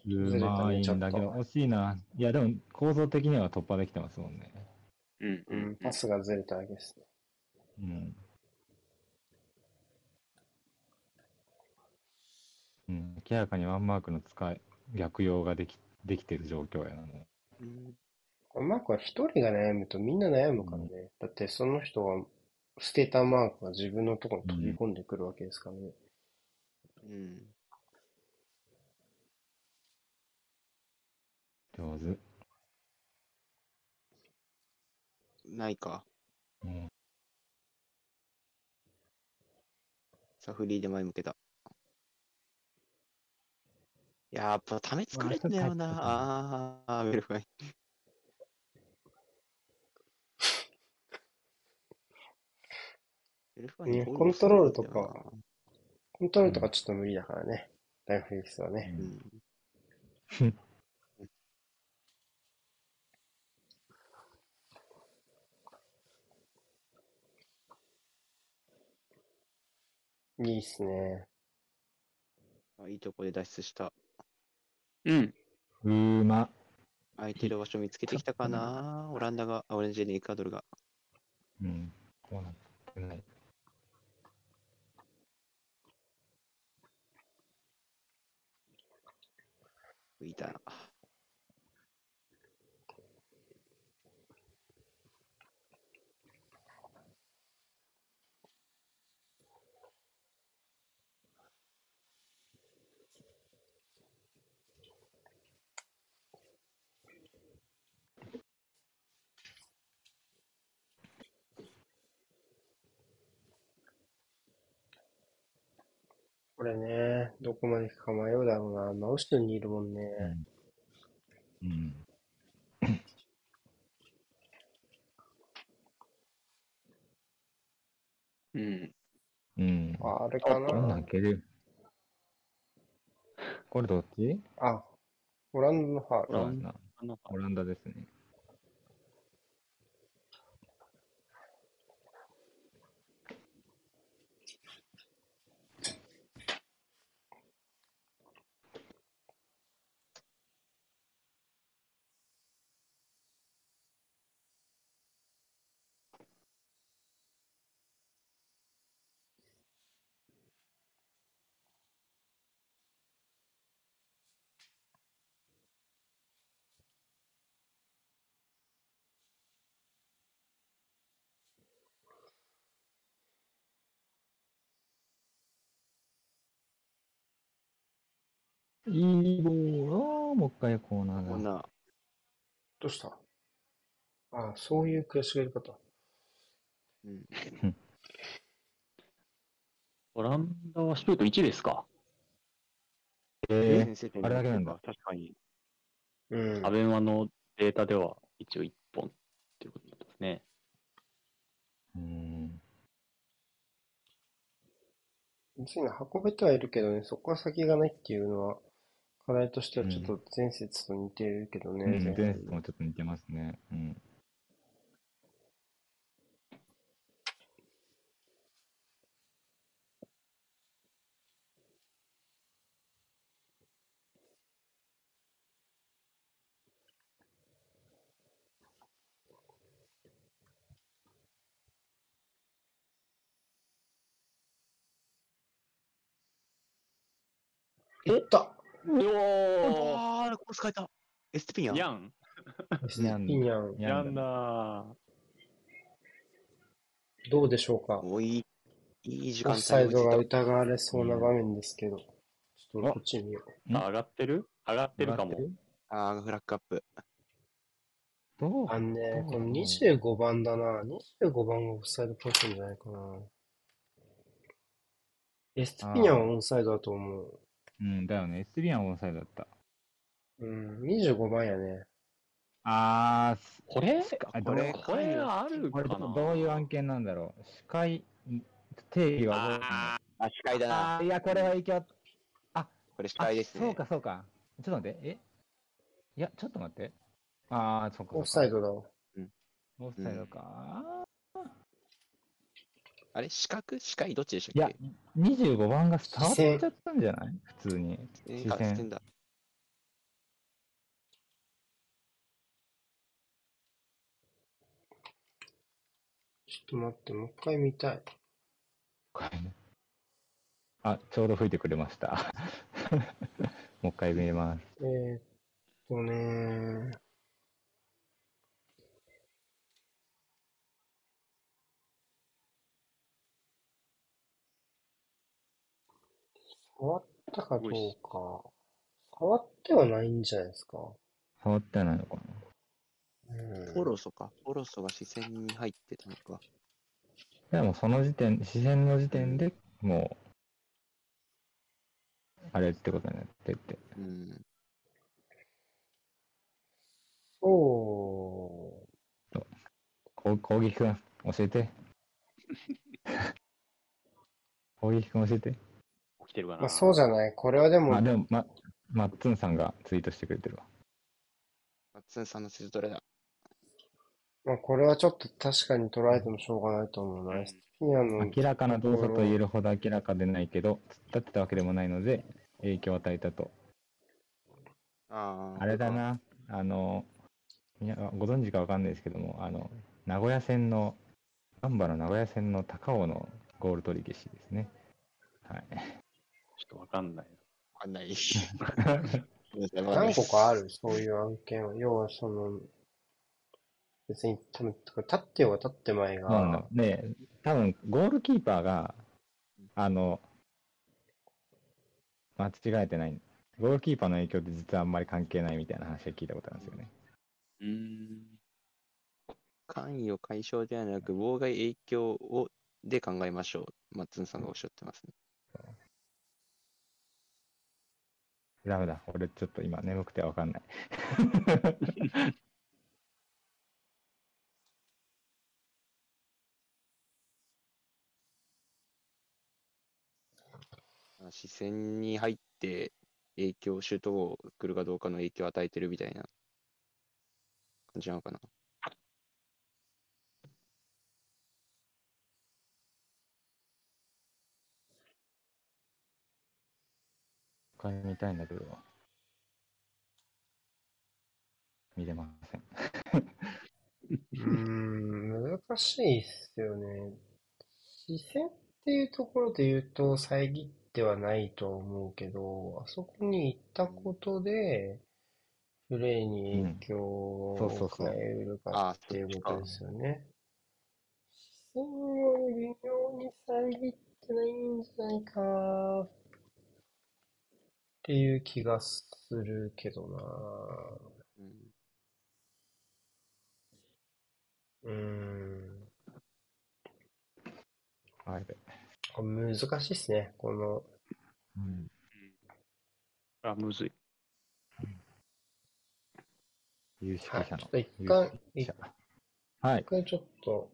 うまいんだけど、惜しいな。いや、でも、構造的には突破できてますもんね。ーうんううんん。パスがずれたわけですね。うん。うん、明らかにワンマークの使い、逆用ができ、できてる状況やな、もうんこれマークは一人が悩むとみんな悩むからね。だってその人が捨てたマークが自分のところに飛び込んでくるわけですからね。うん。上手。ないか。うん。さあ、フリーで前向けた。やっぱ、ため作れんだよな。ああー、ベルファイ。ねコントロールとコントロールとかちょっと無理だからね。ライフリックスはね。うん。[LAUGHS] いいっすね。あいいとこで脱出した。うん。うーま。空いてる場所見つけてきたかな？オランダが、あオレンジでエクアドルが。うん。こうなってない。浮いた。これね、どこまで行くか迷うだろうな。真後ろにいるもんね。うん。うん。うん。あれかこんなる。これどっち？あ、オランダのファール。オランダですね。いいボーもう一回コーナーだ。こんな、どうした？あ、そういう悔しがり方。うん。[LAUGHS] オランダはシュート1ですか？え先制点あれだけなんだ確かに、うん。アベマのデータでは一応1本っていうことになってますね。ー、うん。別に運べてはいるけどね、そこから先がないっていうのは、課題としてはちょっと前節と似てるけどね。うん、前前節もちょっと似てますね。うん。いったおーああ、コース変えた。エステピニャン。ヤンピニャン。やヤンだどうでしょうか？おい、いい時間帯オフサイドが疑われそうな場面ですけど、ちょっとこっち見よう。ん上がってる？上がってるかも。たああ、フラッグアップ。どう？あのね、この25番だな。25番がオフサイドポジションじゃないかな。エスティピニャンはオンサイドだと思う。うん、だよね。SB はオンサイドだった。うん、25番やね。あー、すこれ？あこれ？これあるこれかな？どどういう案件なんだろう？視界、ん定義はどうなんだあ、視界だな。あーいや、これは影響これ視界ですね。そうか、そうか。ちょっと待って、え？いや、ちょっと待って。ああ、そうか。オフサイド。ドだわ。オフサイドか。あれ？視覚視界どっちでしいやたっけ、25番が触っちゃったんじゃない？普通に。え視線あ視線だ。ちょっと待って、もう一回見たい。これねあ、ちょうど吹いてくれました。[LAUGHS] もう一回見れます。えー、っとね触ったかどうか。触ってはないんじゃないですか。触ってないのかなうんポロソか。ポロソが視線に入ってたのか。でもその時点、視線の時点でもう、あれってことになってて。うん。そう。こ攻撃くん、教えて。[LAUGHS] 攻撃くん教えて。起きてるかな、まあそうじゃない。これはでも、あ、でも、ま、マッツンさんがツイートしてくれてるわ。マッツンさんの説どれだまあこれはちょっと確かに捉えてもしょうがないと思うな。エス明らかな動作と言えるほど明らかでないけど、突っ立ってたわけでもないので、影響を与えたと。ああ。あれだ。な、あの、いやご存知かわかんないですけども、あの、名古屋線の、ガンバの名古屋線の高尾のゴール取り消しですね。はい。ちょっとわかんない。わかんない。[LAUGHS] [LAUGHS] 何個かある、そういう案件は。要はその、別に多分、立ってようが立ってまいそうなのが、で、多分ゴールキーパーが、あの、間違えてない。ゴールキーパーの影響って実はあんまり関係ないみたいな話は聞いたことあるんですよね。うーん。関与解消ではなく、妨害影響をで考えましょう。マッツンさんがおっしゃってますね。ダメだ。俺ちょっと今眠くてわかんない。[LAUGHS] 視線に入って影響、シュートを来るかどうかの影響を与えてるみたいな感じなのかな。他に見たいんだけど、見れません。うーん、難しいっすよね。視線っていうところで言うと遮ってはないと思うけど、あそこに行ったことで、プレーに影響を変えるかあっていうことですよね。視線を微妙に遮ってないんじゃないかなっていう気がするけどなうんうーん。あれ。これ難しいっすね。この、うん。あ、むずい。有識者のはいちょっ。と一有回、一。回ちょっと、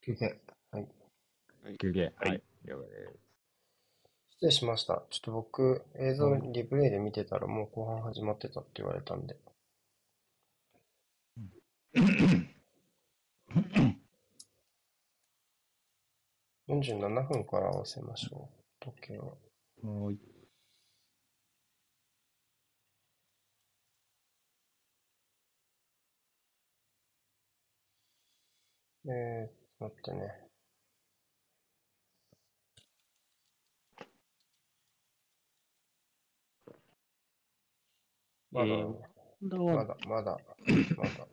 休憩。はい。休憩。はいはい。了解です失礼しました。ちょっと僕、映像リプレイで見てたらもう後半始まってたって言われたんで。47分から合わせましょう。時計は。もういえー、待ってね。まだだね、だはまだ、まだ、まだ。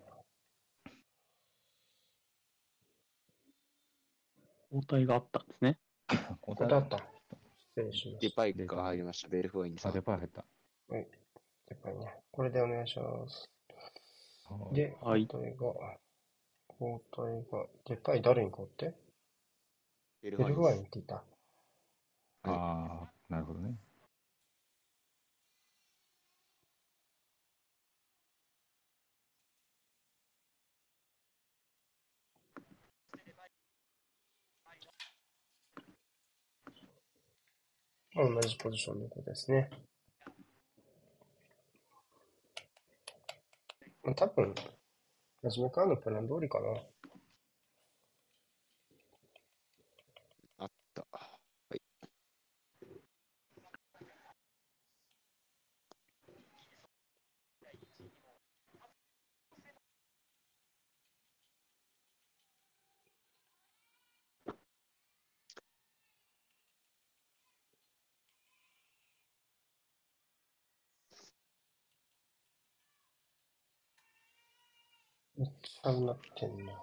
交代があったんですね。おここだった。失礼しまデした。パイクが入りました、ベルフォインさあ、ん。デパー入った。やっぱりね。これでお願いします。はいで、はい交代が、交代が、でかい誰に変わって？ベルフォインって言った。ああ、なるほどね。同じポジションの子ですね。まあ、多分、初めからのプラン通りかな。めっちゃうなってんな。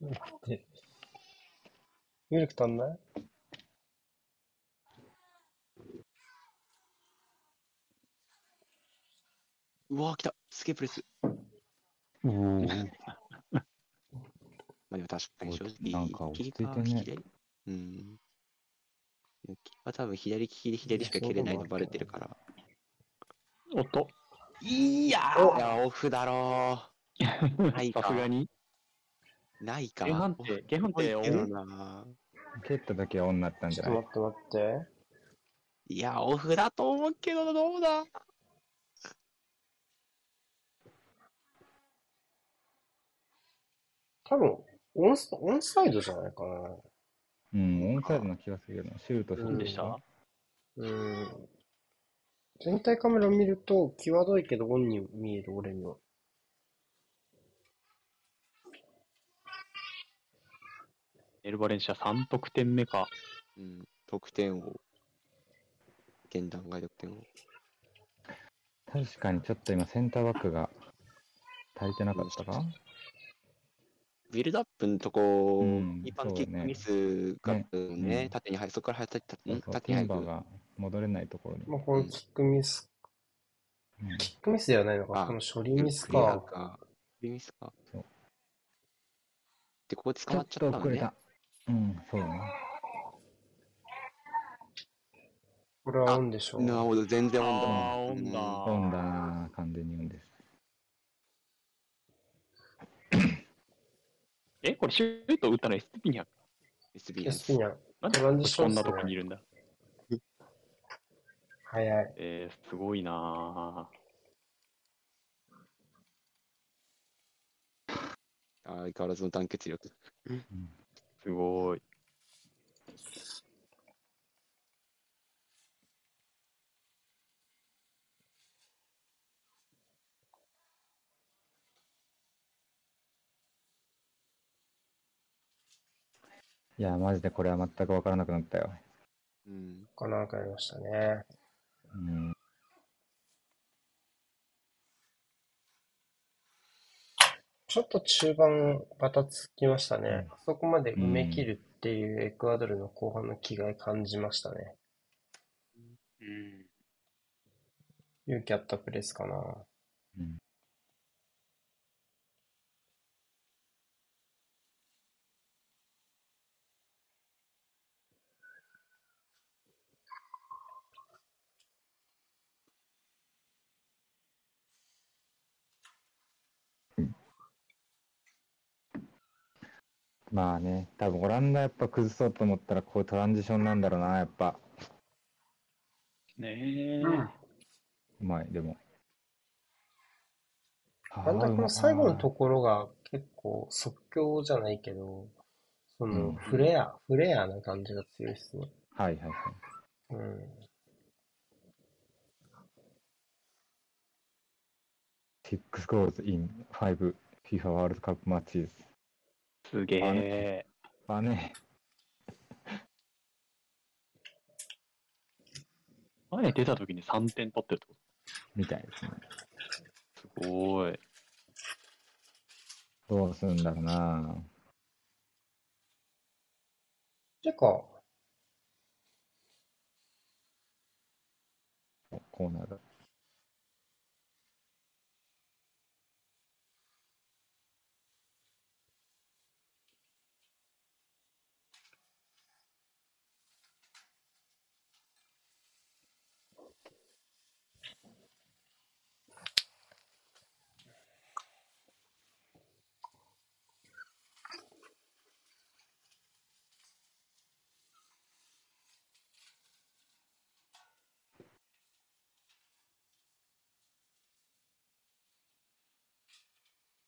待って。ミルク足んない？うわー、来た。スケープレス。おお。まあでも確かに正直、なんか落ち切り着いてね替わ左うん。でも切り替わ多分左利きで左しか切れないのバレてるから。おっと。いやおいや、オフだろないかさすがに。う。ないか。ゲハンテ、ゲハンテ、多いけどな。ケットだけオンになったんじゃない？ちょっと待って待って。いや、オフだと思うけど、どうだ多分、オンス、オンサイドじゃないかな。うん、オンサイドな気がするけど、シュートするうんでした？うん。全体カメラ見ると、際どいけどオンに見える、俺には。エルバレンシア3得点目か。うん、得点を。現段階得点を。確かにちょっと今センターバックが足りてなかったか？ビルドアップのとこ、うん一般そうだねキックミスがねね、うん縦に入る、そこから入って、そうそうテ縦に入る。ィンバーが戻れないところに。まあ、このキックミスうんキックミスではないのか、あこの処理ミスか。か。クリミスか。そうで、ここで捕ちょっまっちゃったのねと遅れた。。うん、そうだね。これはオンでしょう。なるほど、全然オンだ。オンだうんオンだな完全にオンです。え、これシュート打ったの SP にゃ SB なんです SP にはなんでこんなとこにいるんだ。早い。えー、すごいな相変わらずの団結力。ぁ。すごい。いや、マジでこれは全く分からなくなったよ。うん。この中ありましたね。うん。ちょっと中盤バタつきましたね。そこまで埋め切るっていうエクアドルの後半の気概感じましたね。うん。勇気あったプレスかな。うんまあね、多分オランダやっぱ崩そうと思ったらこういうトランジションなんだろうな、やっぱ。ねえ。うんうまい、でも。なんだこの最後のとこころが結構即興じゃないけど、そうんのフレア、フレアな感じが強いですね。はいはいはい。うん。6 goals in 5 FIFA World Cup matches. すげえ。まあね、前 [LAUGHS] 出た時に3点取ってるってこみたいですね。とすごい。どうするんだろうな。てか、おコーナーだ。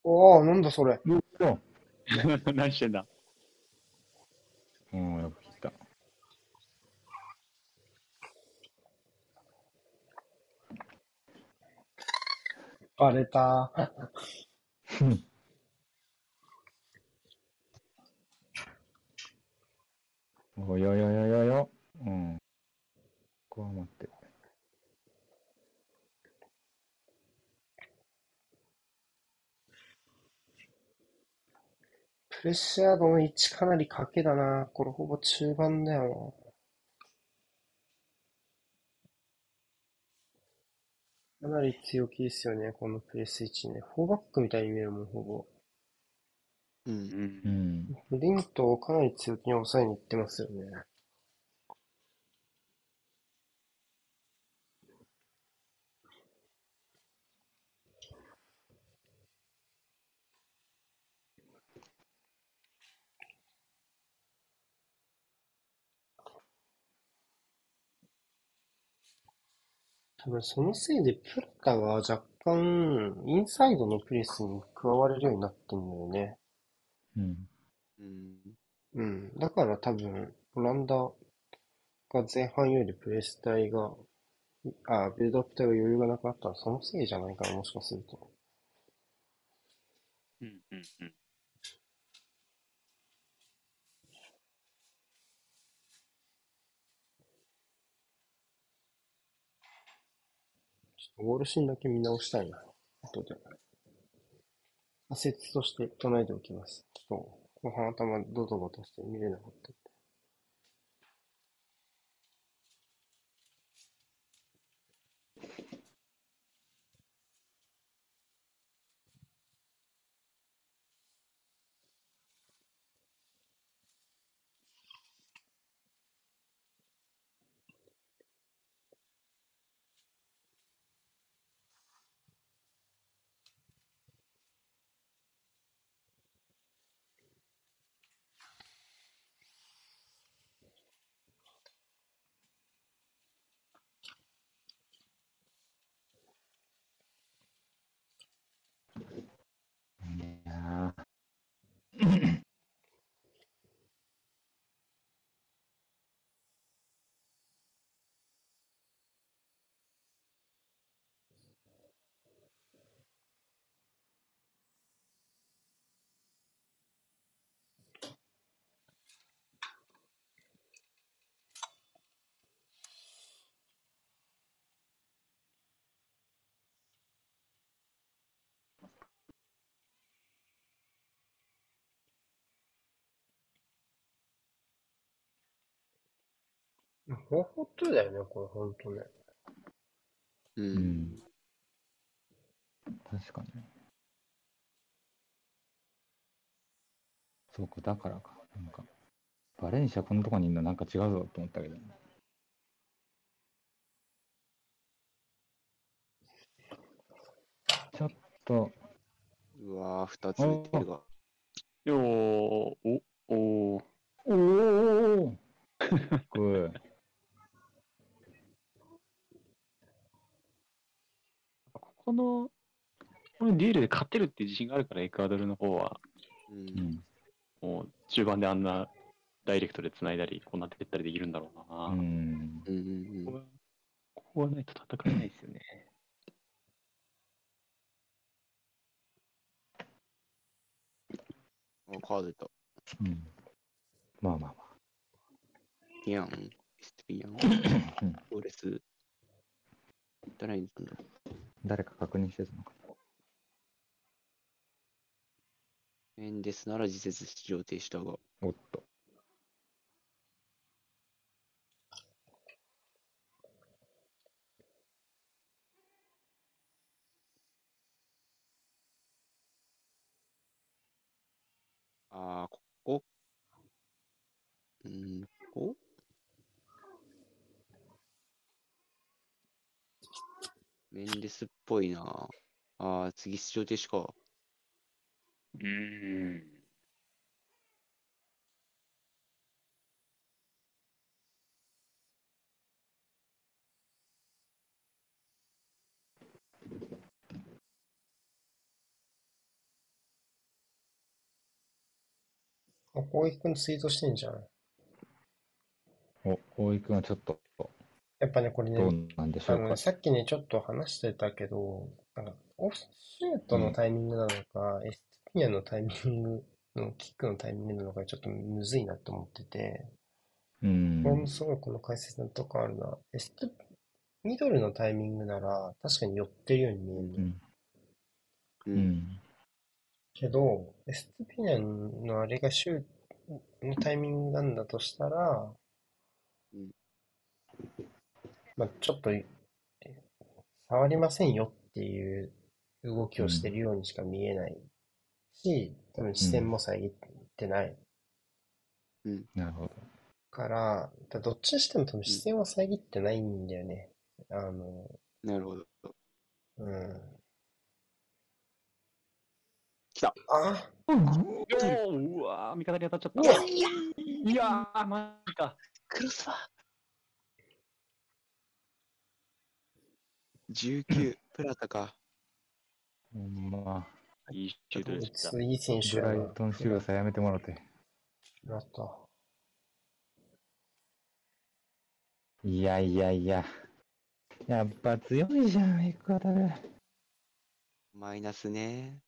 おお、なんだそれ。うっそ [LAUGHS] 何してんだ？うん、よく聞いた。バレた。[LAUGHS] およよよよよ。うん。ここは待って。プレッシャー度の位置かなり賭けだな。これほぼ中盤だよな。かなり強気ですよね、このプレス位置ね。フォーバックみたいに見えるもん、ほぼ。う。うん。うんん。フリントをかなり強気に抑えに行ってますよね。多分そのせいでプラタが若干インサイドのプレスに加われるようになってんだよね。うん。うん。うん。だから多分、オランダが前半よりプレス体が、あ、ビルドアップ体が余裕がなくなったのはそのせいじゃないかな、もしかすると。うん。うん。うん。ウォールシーンだけ見直したいな。後で。仮説として唱えておきます。ちょっと、後半頭ドドバとして見れなかった。ほほっとだよね、これ、ほんとね。う。うんん。確かにね。そうか、だからか。なんか、バレンシアこんなとこにいるのなんか違うぞと思ったけど。ちょっと、うわぁ、二つ出てるが。よー、お、おー、おおグ [LAUGHS] ここの、このデュエルで勝てるっていう自信があるから、エクアドルの方は、う。んん。もう中盤であんなダイレクトで繋いだり、こんな蹴ったりできるんだろうな。うん。ここがここがないと戦えないですよね。うん。あ、カード出た。うん。まあまあまピアン、エスピアン、う [LAUGHS] んオーレス。誰に行くんだ？あ。誰か確認してたのかな。メンデスなら自説出場停止だが。おっと。あー、ここ。うーん、ここメンデスっぽいな。あー、次出場停止か。うーん。あ、こういくんツイートしてんじゃん。お、大井くんはちょっと、やっぱね、これね、どうなんでしょうかあのね、。さっきね、ちょっと話してたけど、なんか、オフシュートのタイミングなのか、エストピアのタイミングのキックのタイミングなのか、ちょっとむずいなと思ってて、うんこ。れもすごいこの解説のとこあるな。エスト、ミドルのタイミングなら、確かに寄ってるように見えるの。うん。う。うんん。けど、エストピアのあれがシュートのタイミングなんだとしたらうん、まあちょっと、え触りませんよっていう動きをしてるようにしか見えないし、多分視線も遮ってないなるほど。から、だどっちにしても多分視線は遮ってないんだよね。あの、なるほど。うん。来たあ？よーうわー、味方に当たっちゃった。いやー、マジか。クロスバー !19、プラタか。ほんま、いいシュートでした。いい選手ブライ。トンシューさやめてもらって。やった。いやいやいや。やっぱ強いじゃん、エクアドル。マイナスね。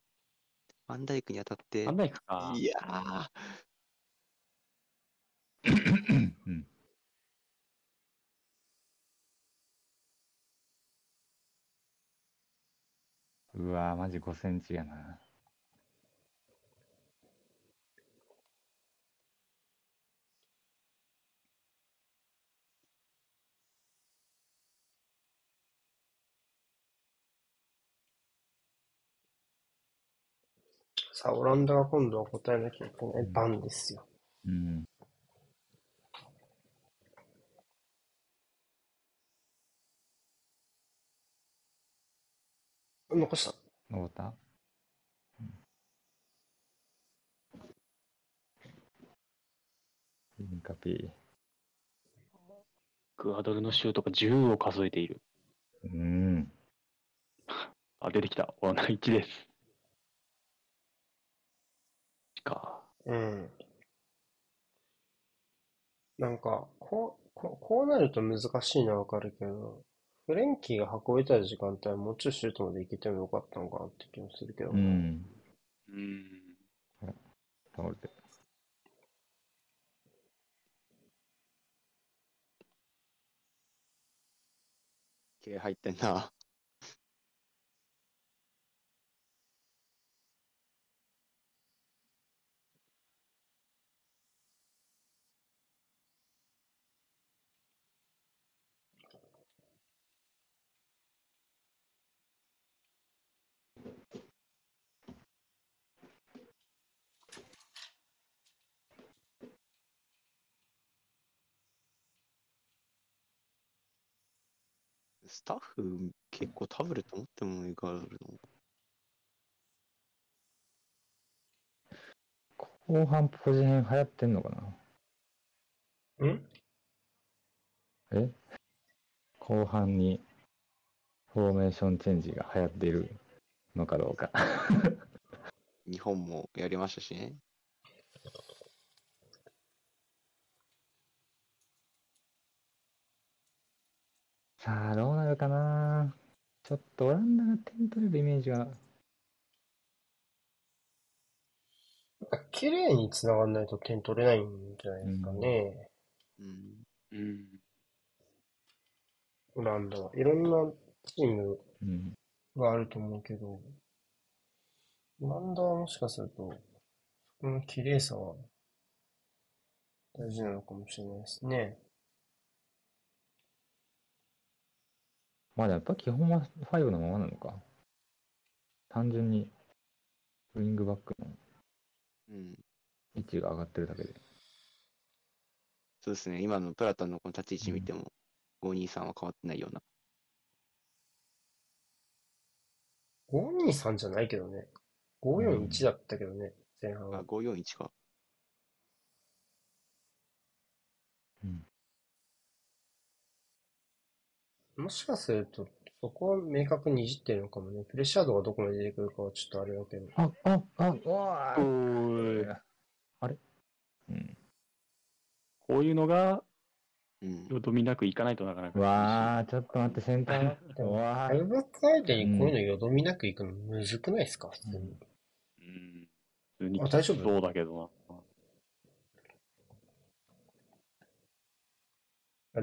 ファンダイクに当たって。いやー、[LAUGHS] うわマジ5センチやな。さあ、オランダが今度は答えなきゃいけない番ですよ。うん。残した。残った？インカピエクアドルのシュートが10を数えている。うん。あ、出てきた。オランダ1です。か。うん。なんか、こう、こうこうなると難しいのはわかるけど、フレンキーが運べた時間帯はもうちょいシュートまで行けてもよかったのかなって気もするけどうな。ん。うん。倒れてる。気合入ってんな。スタッフ結構タブレット持ってもいいからあるの？後半ポジ編流行ってんのかな？ん？え？後半にフォーメーションチェンジが流行っているのかどうか。日本もやりましたしね。さあ、どうなるかなちょっとオランダが点取れるイメージが。綺麗に繋がんないと点取れないんじゃないですかね。うん。うん。オランダは。いろんなチームうん。があると思うけど、オランダはもしかすると、そこの綺麗さは大事なのかもしれないですね。まあやっぱ基本は5のままなのか。単純にウィングバックのうん。位置が上がってるだけで。そうですね。今のプラタンのこの立ち位置見ても、523は変わってないような。523じゃないけどね。541だったけどね、前半あ、は。541か。うん。もしかすると、そこは明確にいじってるのかもね。プレッシャー度がどこまで出てくるかはちょっとあれだけど。あ、あ、あ、うわおー。あれ？うん。こういうのが、うん。よどみなくいかないとなかなか。わあ、ちょっと待って、センター。でもうわファイブバック相手にこういうのよどみなくいくのむずくないですか普通に。うん。普通にあ大丈夫そうだけど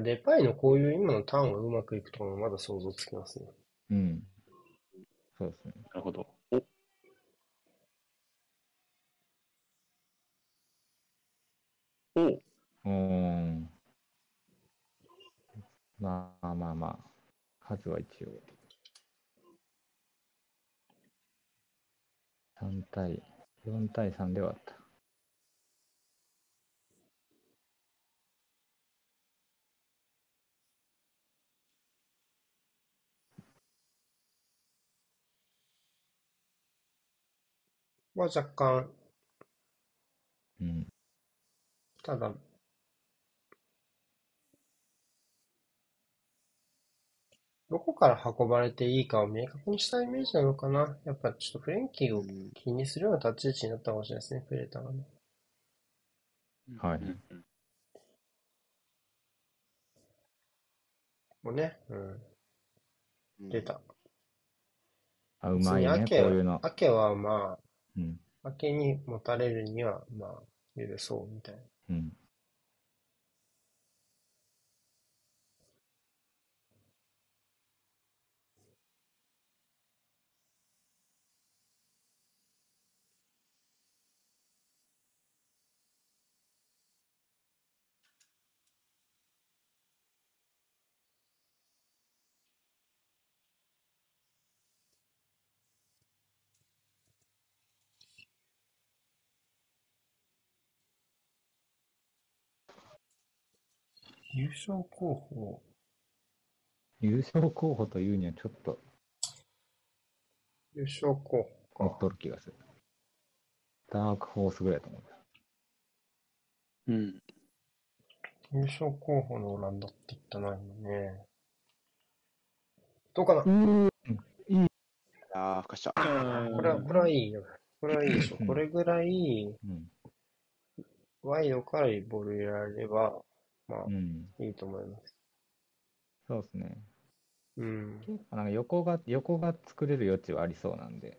デパイのこういう今のターンがうまくいくとまだ想像つきますね。うん。そうですね。な。なるほど。おおうん。まあまあまあ、数は一応。3対、4対3ではあった。は若干、うん。ただ、どこから運ばれていいかを明確にしたイメージなのかな。やっぱちょっとフレンキーをうん気にするような立ち位置になったかもしれないですね、プレーターがね。はいもうね、うん、うん出た。あ、うまいね、こういうの。アケはまうん。あ、アケに持たれるには、まあ、許そうみたいな。うん。優勝候補、優勝候補というにはちょっと優勝候補か。乗っとる気がする。ダークホースぐらいだと思う。うん。優勝候補のオランダって言ったないのね。どうかな？ああ、ふかした。これは、これはいいよ。これはいいでしょ。うんこれぐらい、うん。ワイドからボール入れられれば、まあう、ん。いいと思います。そうですね。うん。なんか横が、横が作れる余地はありそうなんで。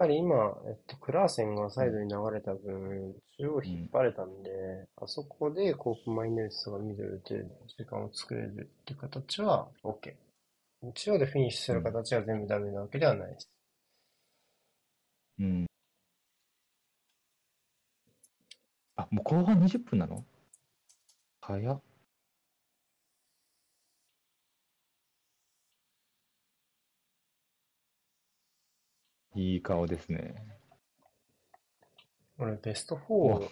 ぱり今、えっと、クラーセンがサイドに流れた分、中央引っ張れたんで、あそこでコープマイネルスがミドル打てる時間を作れるって形は OK。中央でフィニッシュする形は全部ダメなわけではないです。うん。あ、もう後半20分なの？早っ。いい顔ですね。俺、ベスト4、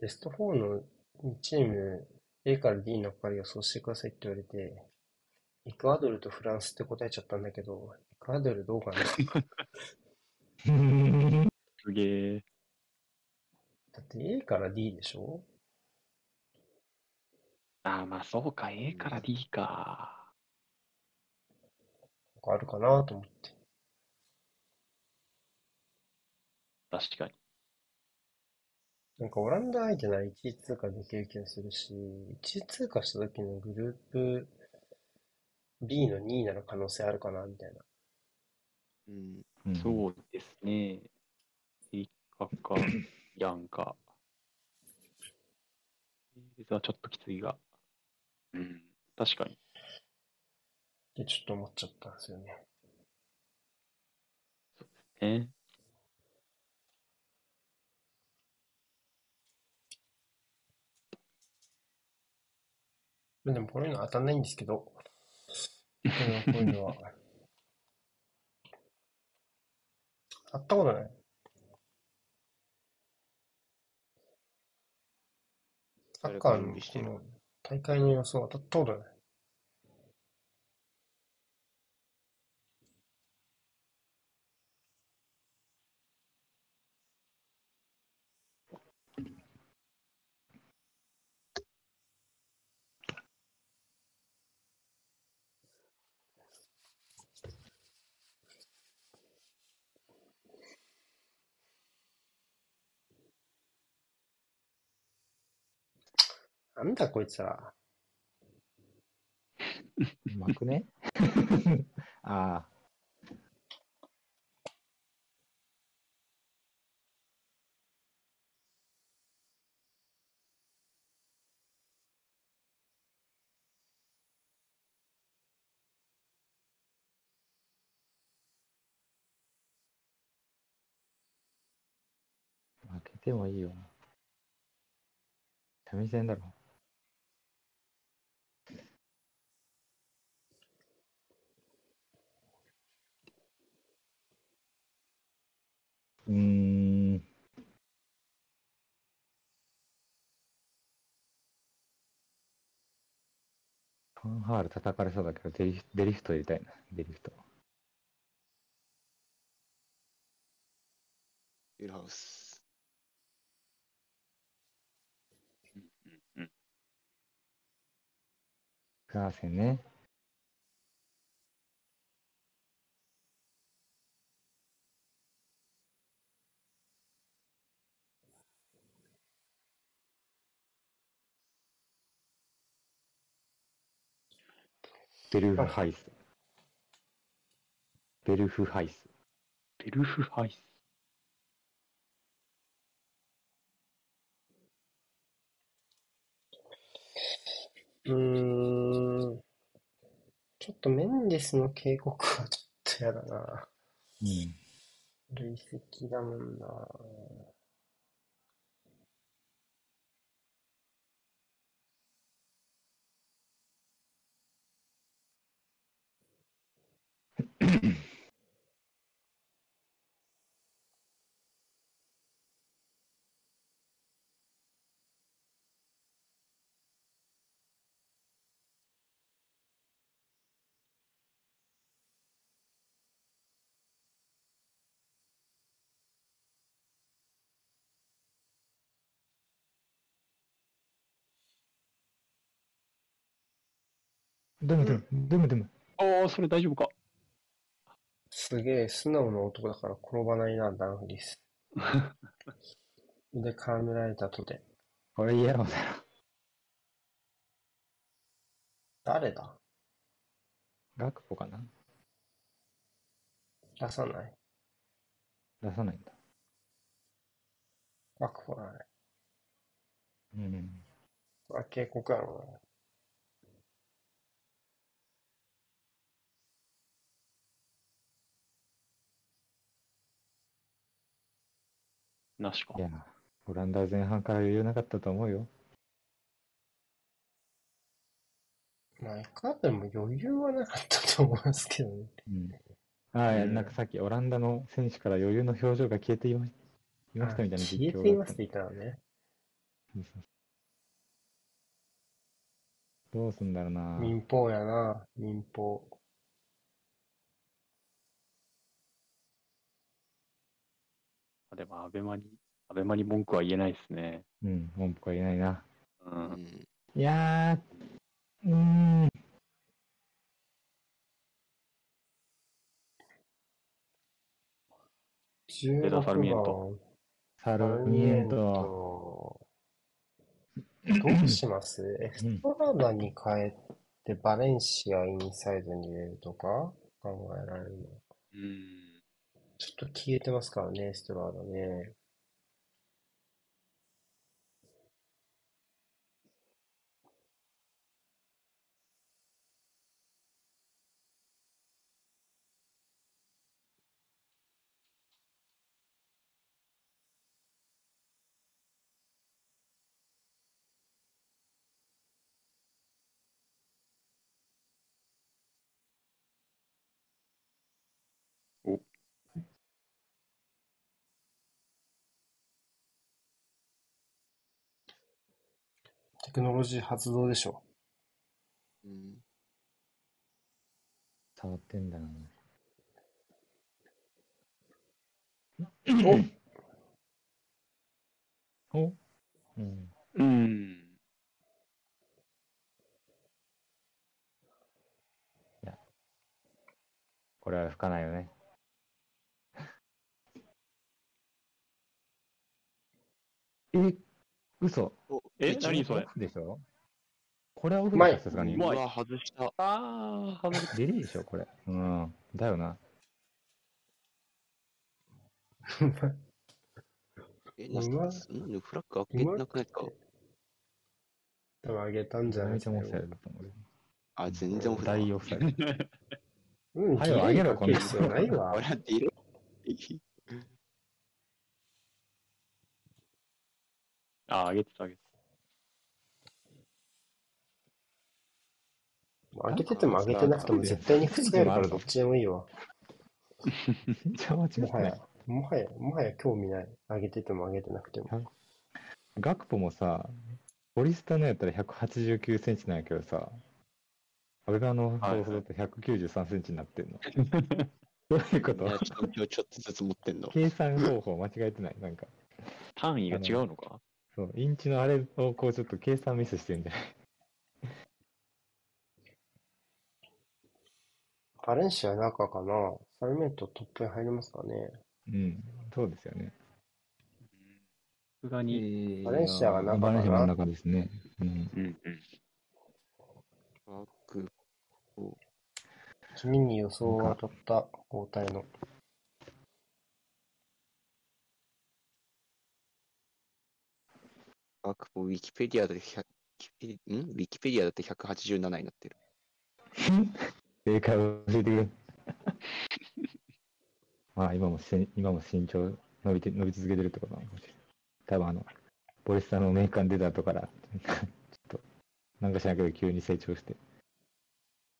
ベスト4の2チーム、A から D の中から予想してくださいって言われて、エクアドルとフランスって答えちゃったんだけど、エクアドルどうかな？[LAUGHS] すげえ。だって A から D でしょ？ああ、まあそうか、A から D か。なんかあるかなと思って。確かに。なんかオランダ相手なら1位通過できる気がするし、1位通過した時のグループ B の2位なら可能性あるかなみたいな。うん。うんそうですね。イカか、ヤンか。えーはちょっときついが。うん、確かに。ってちょっと思っちゃったんですよね。ね。でもこういうの当たんないんですけど、こういうのは。[LAUGHS] 当ったことない。サッカー誰か準備してる大会の予想当たったことない。なんだこいつら。[LAUGHS] うまくね？[LAUGHS] ああ。負けてもいいよ。三味線だろ。うーん。ファンハール叩かれそうだけど、デリフデリフト入れたいな。デリフト。ウィルハウス。うんうん。ガーセンね。ベルフハイス。ベルフハイス。ベルフハイス。うーん。ちょっとメンデスの警告はちょっとやだな。うん。累積だもんな。でもでも、でもでも。ああ、それ大丈夫か。すげえ素直な男だから転ばないな、ダンフリス。[LAUGHS] で、絡められたとて。これイエローだろ。誰だ？ガクポかな？出さない。出さないんだ。ワクフォだね。うん。これは警告やろなしかい。や、オランダは前半から余裕なかったと思うよ。な。まあ、エクアドルも余裕はなかったと思いますけどね。うん。ああ、いやうんなんかさっきオランダの選手から余裕の表情が消えていまいましたみたいな実況消えていますって言ったらね。どうすんだろうな。民放やな、民放。でも、アベマに、アベマに文句は言えないですね。うん、文句は言えないな。う。うんん。いやー、うーん。16ダサルミエン番トサルミエント。どうします？エストラダに変えてバレンシアインサイドに入れるとか考えられるの？うん。ちょっと消えてますからね、ストラーダね。テクノロジー発動でしょ。うん。触ってんだな。おおうん。うん。これは吹かないよね。え、嘘。おえ一何それ？でしょ？これはオフうまいでしょさすがにう。わ、外した。ああ、外れたリリーでしょこれ。うん。だよな。え、なんんフラッグ開けなくないか？多分上げたんじゃないめちゃめちゃオフサイドだと思うよ。あ、全然オフだわ。大オフサイド。うん、はよ上げろ綺麗にかける必要ないわ。ああ、上げてた、上げて上げてても上げてなくても絶対に覆るからどっちでもいいわ。身長は違くないもはや、もはや、もはや興味ない。上げてても上げてなくても。ガクポもさ、ボリスタのやったら189センチなんやけどさ、アベマの放送だと193センチになってんの。[LAUGHS] どういうこと？みんな身長ちょっとずつ持ってんの。計算方法間違えてない？なんか。単位が違うのか？そう、インチのあれをこうちょっと計算ミスしてるんじゃない [LAUGHS] バレンシア中かな？サルメントトップに入りますかね？うん、そうですよね。さすがに。バレンシアが中かな？バレンシアが中ですね。うん。うんうん。君に予想が当たった交代の。バックもウィキペディアで100、んウィキペディアだって187になってる。[LAUGHS] 正解を教えてくれ。[LAUGHS] まあ今もし今も身長伸びて伸び続けてるってことなのかもしれない。多分あの、ボリスタのメーカーに出た後から、[LAUGHS] ちょっと、なんかしなけど急に成長して、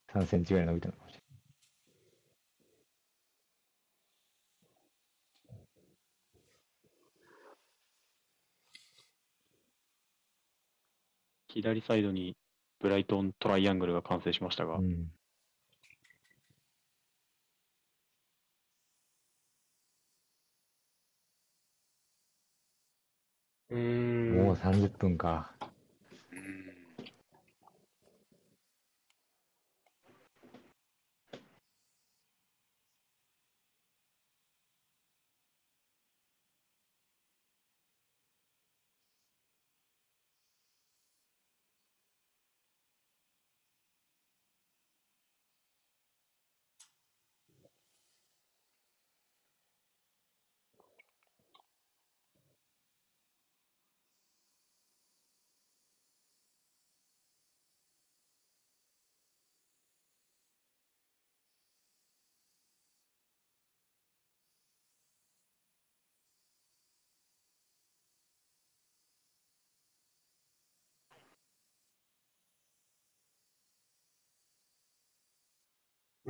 3センチぐらい伸びたのかもしれない左サイドにブライトントライアングルが完成しましたが。うん。うーん。もう30分か。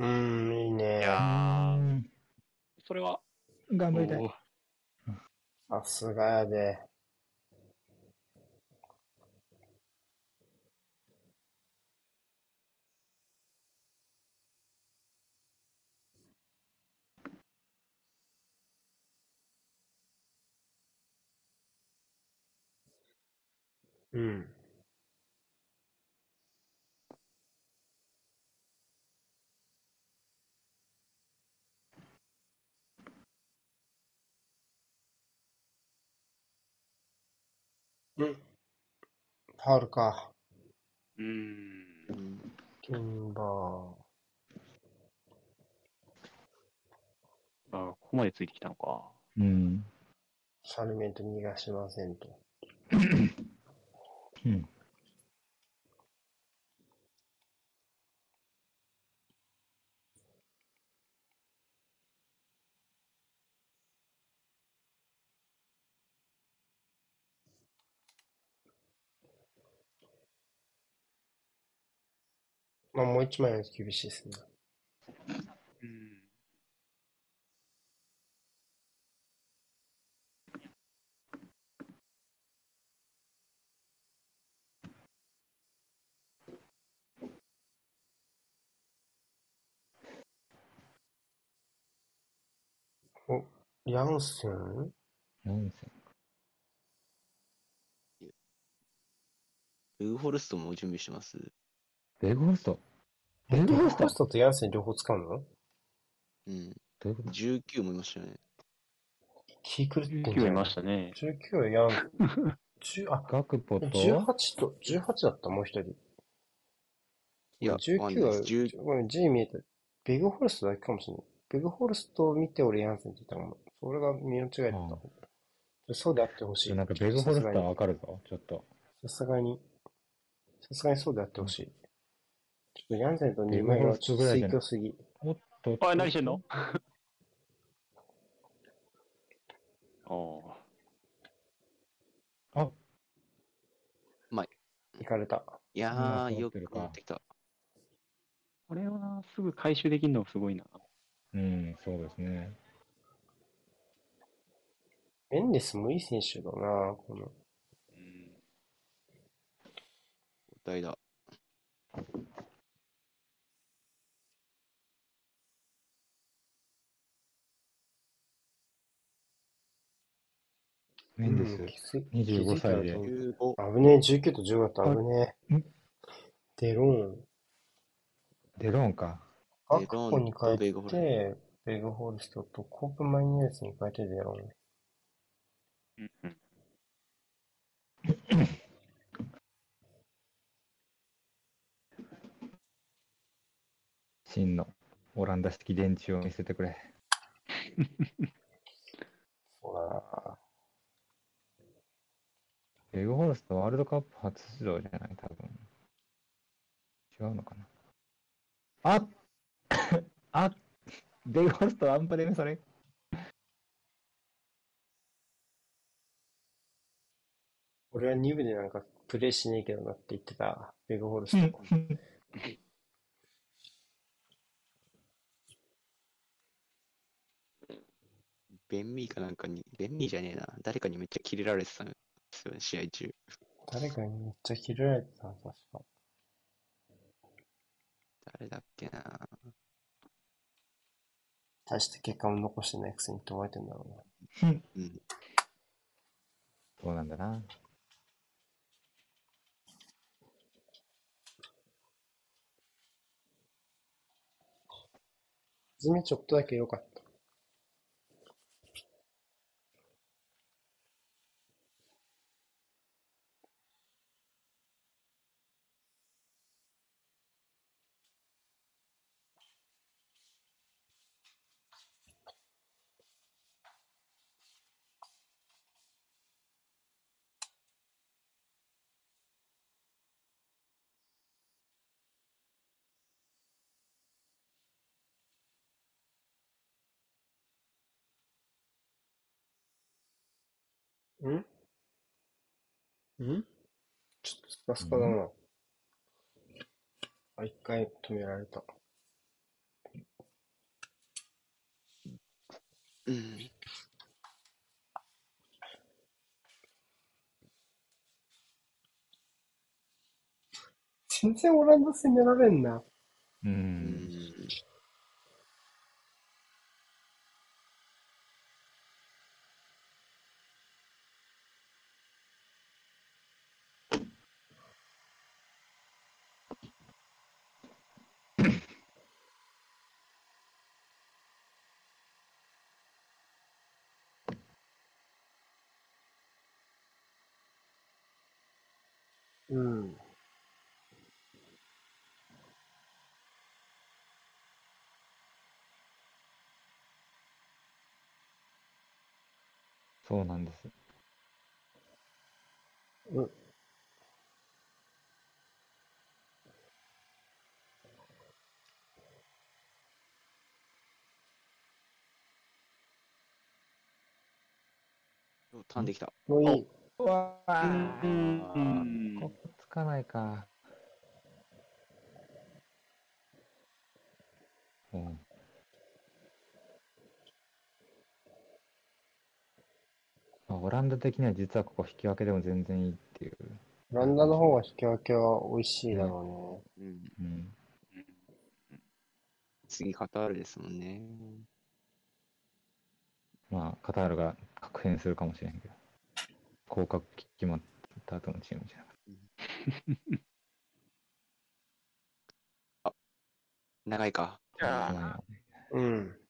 うん、いいね。いやそれは。頑張りたい。さすがやで。うん。ファウルか。うーん。うん。キンバー。あ、ここまでついてきたのか。うん。サルメント逃がしませんと。うん。まあ、もう一枚は厳しいですね。うん。お、ヤンセン？なんせ。ウーホルストも準備してます。ベグホルストベベグホルストホストとヤンセン両方使うの？うん。どういうこと？19もいましたよね。気狂ってんじゃ19いん。ましたね。19はヤン、[LAUGHS] 10あ、ガクポと、18と、18だった、もう一人。いや、わかん19ないは、です10ごめん、G 見えた。ベグホルストだけかもしれない。ベグホルストを見て俺ヤンセンって言ったかも。それが見間違えてあた。そうであってほしい。なんかベグホルストはわかるぞ、ちょっと。さすがに、さすがにそうであってほしい。ちょっとヤンセンと2ベグホル枚はちょっとストぐらいじゃない？推挙すぎ。おっと。あ、何してんの？[LAUGHS] ああ。あ、行かれた。いやまあー、よく持ってきた。これはすぐ回収できるのすごいな。うん、そうですね。メンデスもいい選手だな、この。うん。交代だ。メンデスうん、きつい25歳で15。危ねえ、19と10だった、危ねえん？デローン。デローンか。アクデローンポに変えとベグホルストて、ベグホルストとコープマイニエルスに変えてデローン。真のオランダ式電池を見せてくれ。そうだな。ベグホルストワールドカップ初出場じゃない？多分。違うのかな？あ [COUGHS] あベグホルストワンパでね、それ。俺は2部でなんかプレイしねえけどなって言ってた、ベグホルスト。[LAUGHS] ベンミーかなんかに、ベンミーじゃねえな。誰かにめっちゃキレられてたんですよね、試合中。誰かにめっちゃ切られてたな、確か。誰だっけな。大して結果も残してないくせにって思われてんだろうな。[LAUGHS] うん。そうなんだな。ズミちょっとだけ良かった。んん？ちょっとスカスカだな。あ、一回止められた。うん。全然オランダ攻められんな。う。うんん。うん。そうなんです。うん。おターンできた。もういい。うわうーんここつかないか。うん。まあ、オランダ的には実はここ引き分けでも全然いいっていう。オランダの方が引き分けは美味しいだろうん。うん。次カタールですもんね。まあ、カタールが確変するかもしれんけど。降格決まった後のチームじゃなかっ長いか。た。まあ。うん。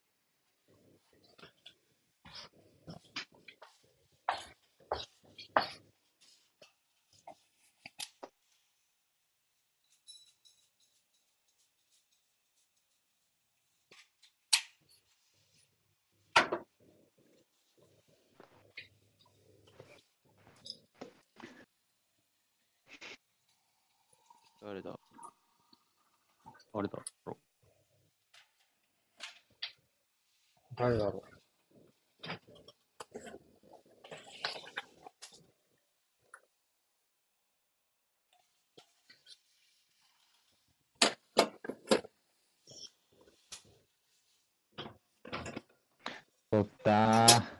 誰だ？あれだろ誰だろ取ったー。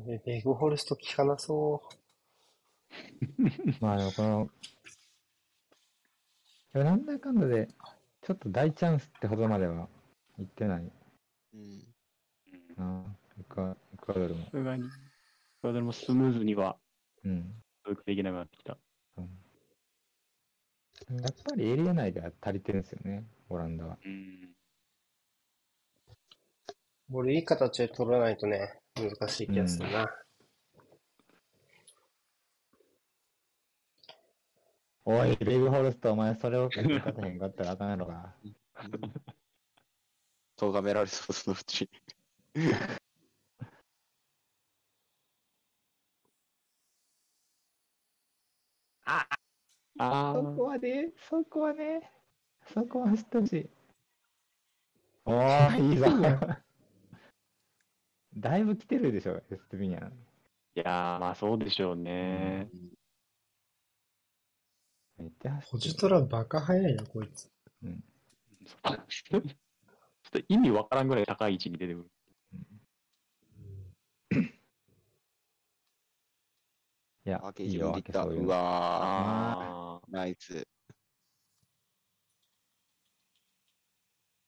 やべ、ベグホルスト効かなそ [LAUGHS] まあでもこの、いやなんだかんだで、ちょっと大チャンスってほどまでは行ってないうん。な、エクアエクアドルも。さすがに。それでもスムーズにはうん。通過できなくなってきた。うんやっぱりエリア内では足りてるんですよね、オランダは。うん。う。ボールいい形で取らないとね、難しい気がするな。おい、ベグホルスト、お前それを勝たへんかったらあかんやろが。咎められそう、そのうち。あそこはね、そこはね、そこは知ってほしい。[LAUGHS] おー、いいぞ。だいぶ来てるでしょ、エストビニャン。いやー、まあそうでしょうね。めっちゃポ走ってる。ジトラバカ早いな、こいつ。うん。ちょっと意味わからんぐらい高い位置に出てくる。いやいいよ、た。開けそうわあー、ナイス。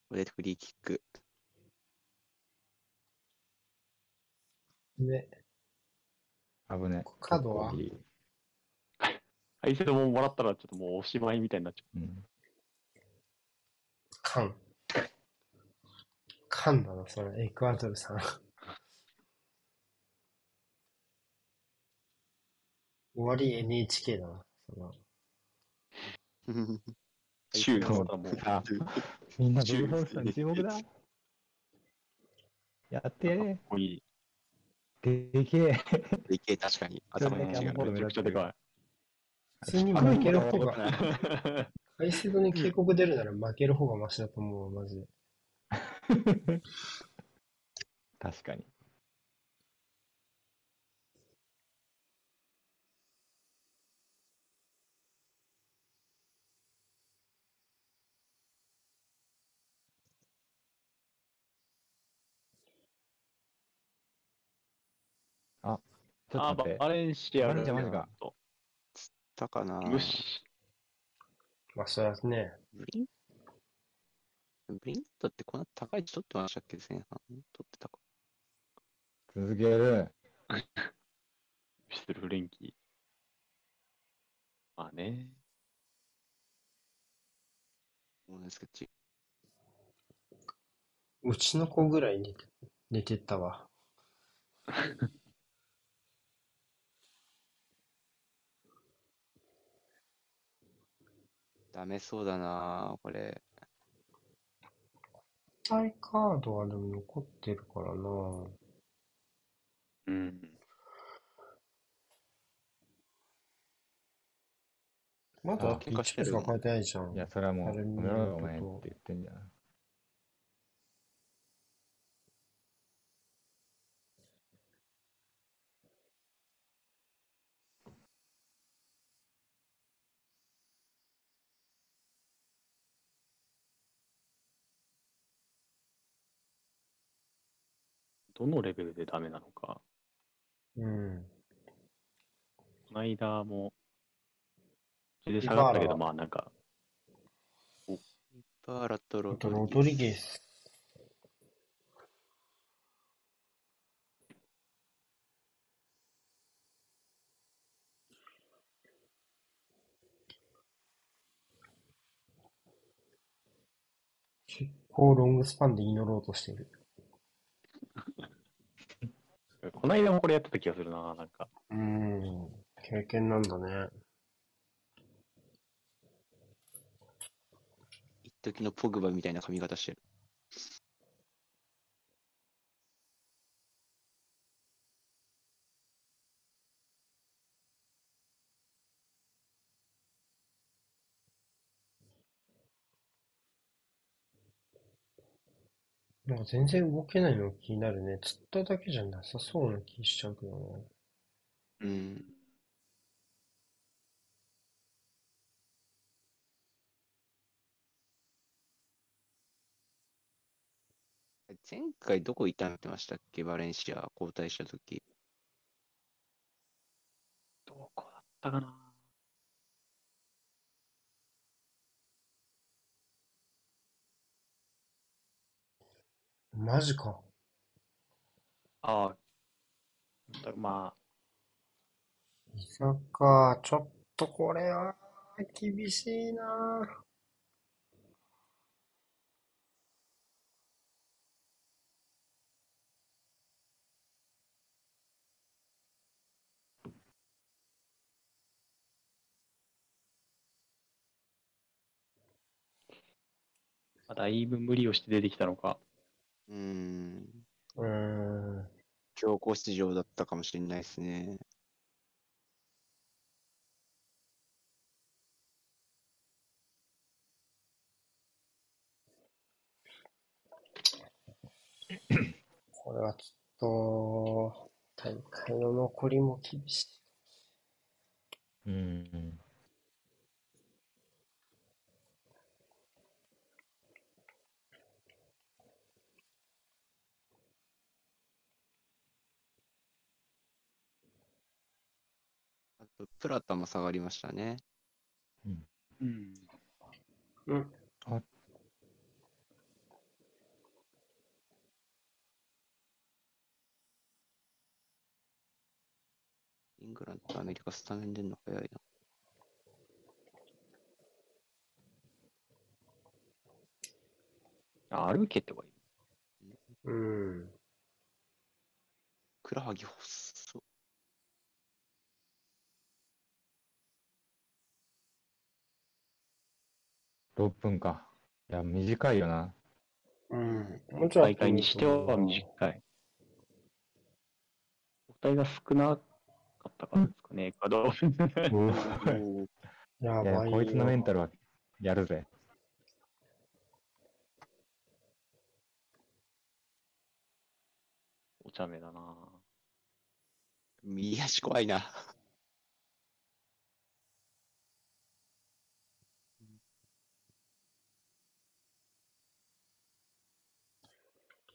これでフリーキック。ね、危ね。角は？あ。[LAUGHS] 相手のももらったらちょっともうおしまいみたいになっちゃうん。カン。カンだな、それ。エクアドルさん。[LAUGHS] 終わり NHK だな。そのう。週のそう方もう。あ [LAUGHS] みんなベルホルストに注目だ。やってやれ。こいい。でけえ。でけえ、確かに。頭の違うだけあの頃めちゃくちゃでか普通に負ける方が、い。カイセドに警告出るなら負ける方がマシだと思うわ、マジで。[LAUGHS] 確かに。あ、ちょあっと待って。バレンシアバレンシアマジかとたかなよし。まあ、それはね、ブリン？ブリントってこんな高い位置取ってましたっけ前半？取ってたか。続ける。ピストルフレンキー。まあね。なんですけど、ちうちの子ぐらい寝て寝てったわ。[LAUGHS] ダメそうだなこれ。タイカードはでも残ってるからなうん。まだだって1あ喧嘩してるしか書いてないじゃん。いや、それはもう、やめろよ、お前っとて言ってんじゃん。どのレベルでダメなのか。うん。この間も、それで下がったけど、まあなんか、バーラとロあとドリゲス。結構ロングスパンで祈ろうとしてる。この間もこれやってた気がするな、なんか。うん。経験なんだね。一時のポグバみたいな髪型してる。か全然動けないのが気になるね。釣っただけじゃなさそうな気しちゃうけどね。うん。前回どこ痛めてましたっけ？バレンシア交代したとき。どこだったかな？マジか。ああ、だまいざか。ちょっとこれは厳しいな。あ、だいぶ無理をして出てきたのか。うーん。うーん。強行出場だったかもしれないですね。これはちょっと、大会の残りも厳しい。うん。プラタも下がりましたね。うん。うん。イングランドとアメリカスタメン出んの早いな。あ、歩けってはいい。うん。クラハギ細っ。6分か。いや、短いよな。うん。もうちょい大会にしては短い。個体が少なかったからですかね、エクアドル。おー [LAUGHS] いや、やばいよ。こいつのメンタルはやるぜ。お茶目だな右足怖いな。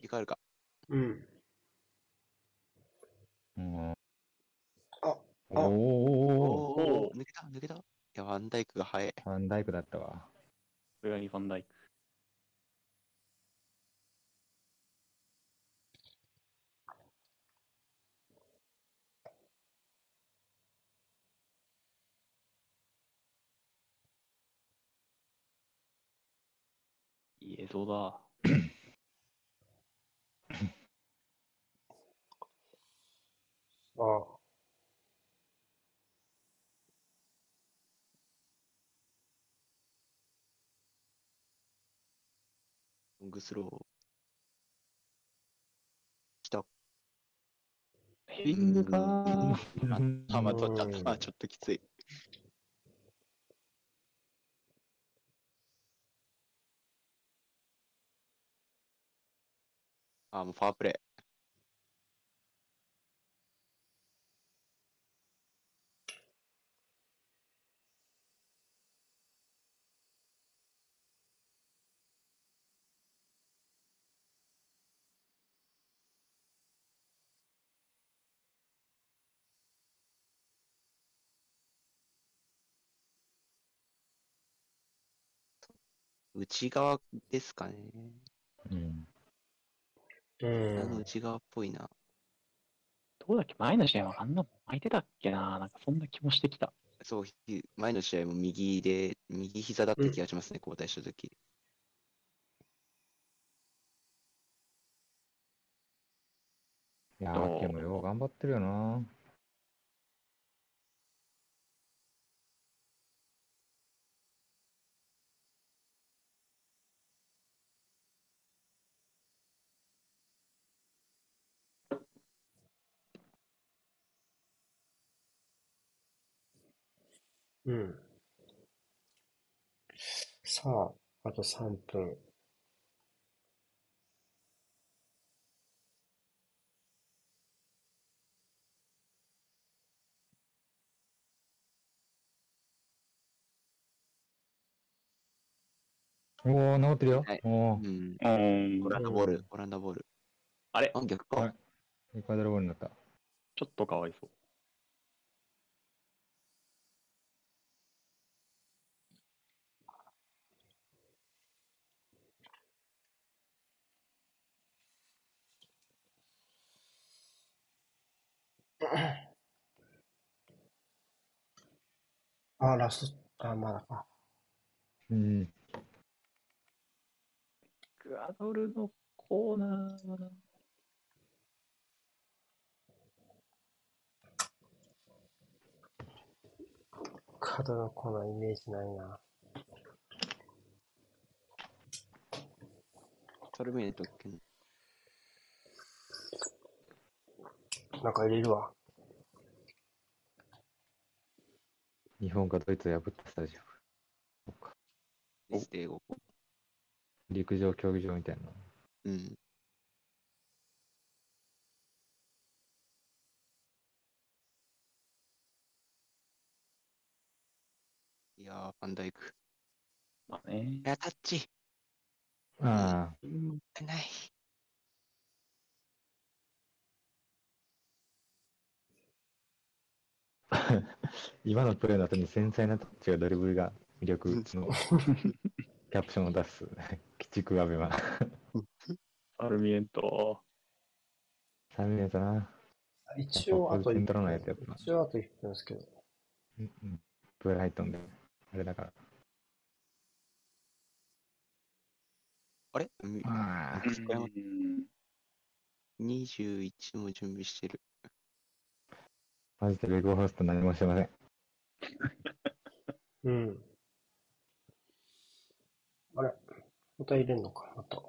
り替えるか。うん。うん、あ、おあおおおお抜けた、抜けた？いや、ワンダイクが速い。ファンダイクだったわ。これがリファンダイク。いい映像だ。ああ、ロングスロー。来た。ヘディングかうんあ、まあ、ちょっと、うんまあ、ちょっときつい。あ、もうファープレー。内側ですかね。うん。うん。あの内側っぽいな。どうだっけ？前の試合はあんなもん空いてたっけな？なんかそんな気もしてきた。そう、ひ前の試合も右で、右膝だった気がしますね、交代したとき。いやー、でもよう頑張ってるよな。うん。さあ、あと3分。おー、治ってるよはい。おー、うん。うんオランダボール、オランダボール。あれあ、逆はいか？エクアドルボールになった。ちょっとかわいそう。あ、ラスト、あ、まだか。うん。エクアドルのコーナーはな。カードのコーナーイメージないな。トルメイトっけなんか入れるわ。日本がドイツを破ったスタジアム。そっかな。ステーゴ。陸上競技場みたいな。うん。いやー、ファンダイク。まあねい。や、タッチ。あない。[LAUGHS] 今のプレーの後に繊細なタッチがドリブルが魅力のキャプションを出す。鬼畜アベマ。[LAUGHS] アルミエント。3ミリだな。一応、あと1点取らないとやっ分。ぱ一応、あと1分ですけど。うんうんブライトンで。あれだから。あれ？みああ、うん21も準備してる。マジでベゴホスト何もしてません。[LAUGHS] うん。あれまた入れんのかまた。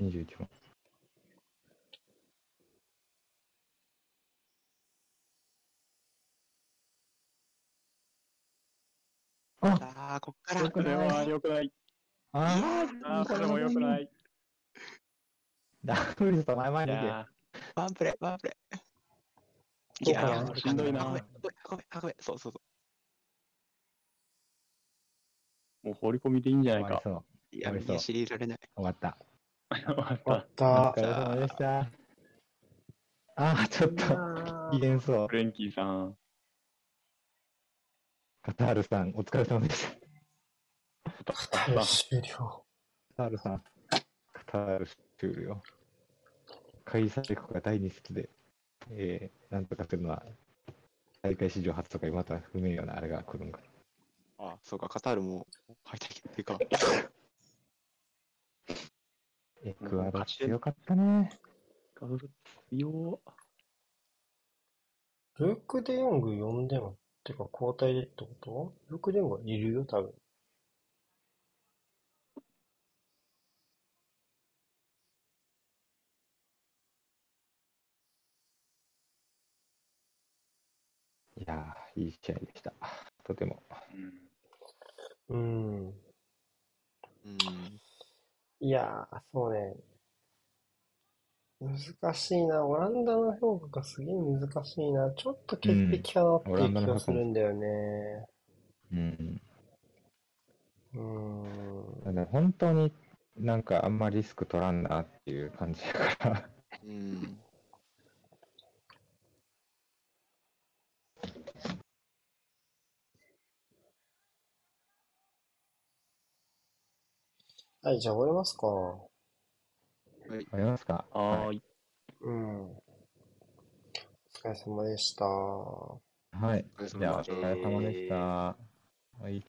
21番。あああ、こっから。これは良くない。あああ、これも良くない。ダブルと前々いに行け。やワンプレー、ワンプレー。ーいやしんどいな。運べ、も運べ、運べ、そうそうそう放り込みでいいんじゃないか。そう。う。いや、ありそう右足入れられない。終わった。終わった。お疲れ様でした。ああ、ちょっと、機嫌そうフ。レンキーさん。カタールさん、お疲れ様でした。はい終了。カタールさん、カタール終了。開催国が第2節で、えー、なんとかするのは、大会史上初とか、また不明瞭なあれが来るんか。あ、そうか、カタールも敗退決定か。エクアドル強かったね。ガブル強ルーク・デヨング呼んでも、てか交代でってこと？ルーク・デヨングはいるよ、多分。やー、いい試合でした。とても。うん。うん。うん。いやー、そうね。難しいな。オランダの評価がすげえ難しいな。ちょっと潔癖かなっていう気がするんだよね。うん。うーん。だから本当になんかあんまリスク取らんなっていう感じだから。うん。はい、じゃあ終わりますか。ありますかはーい。うん。お疲れ様でした。はい。じゃあ、おで疲れ様でした。はい。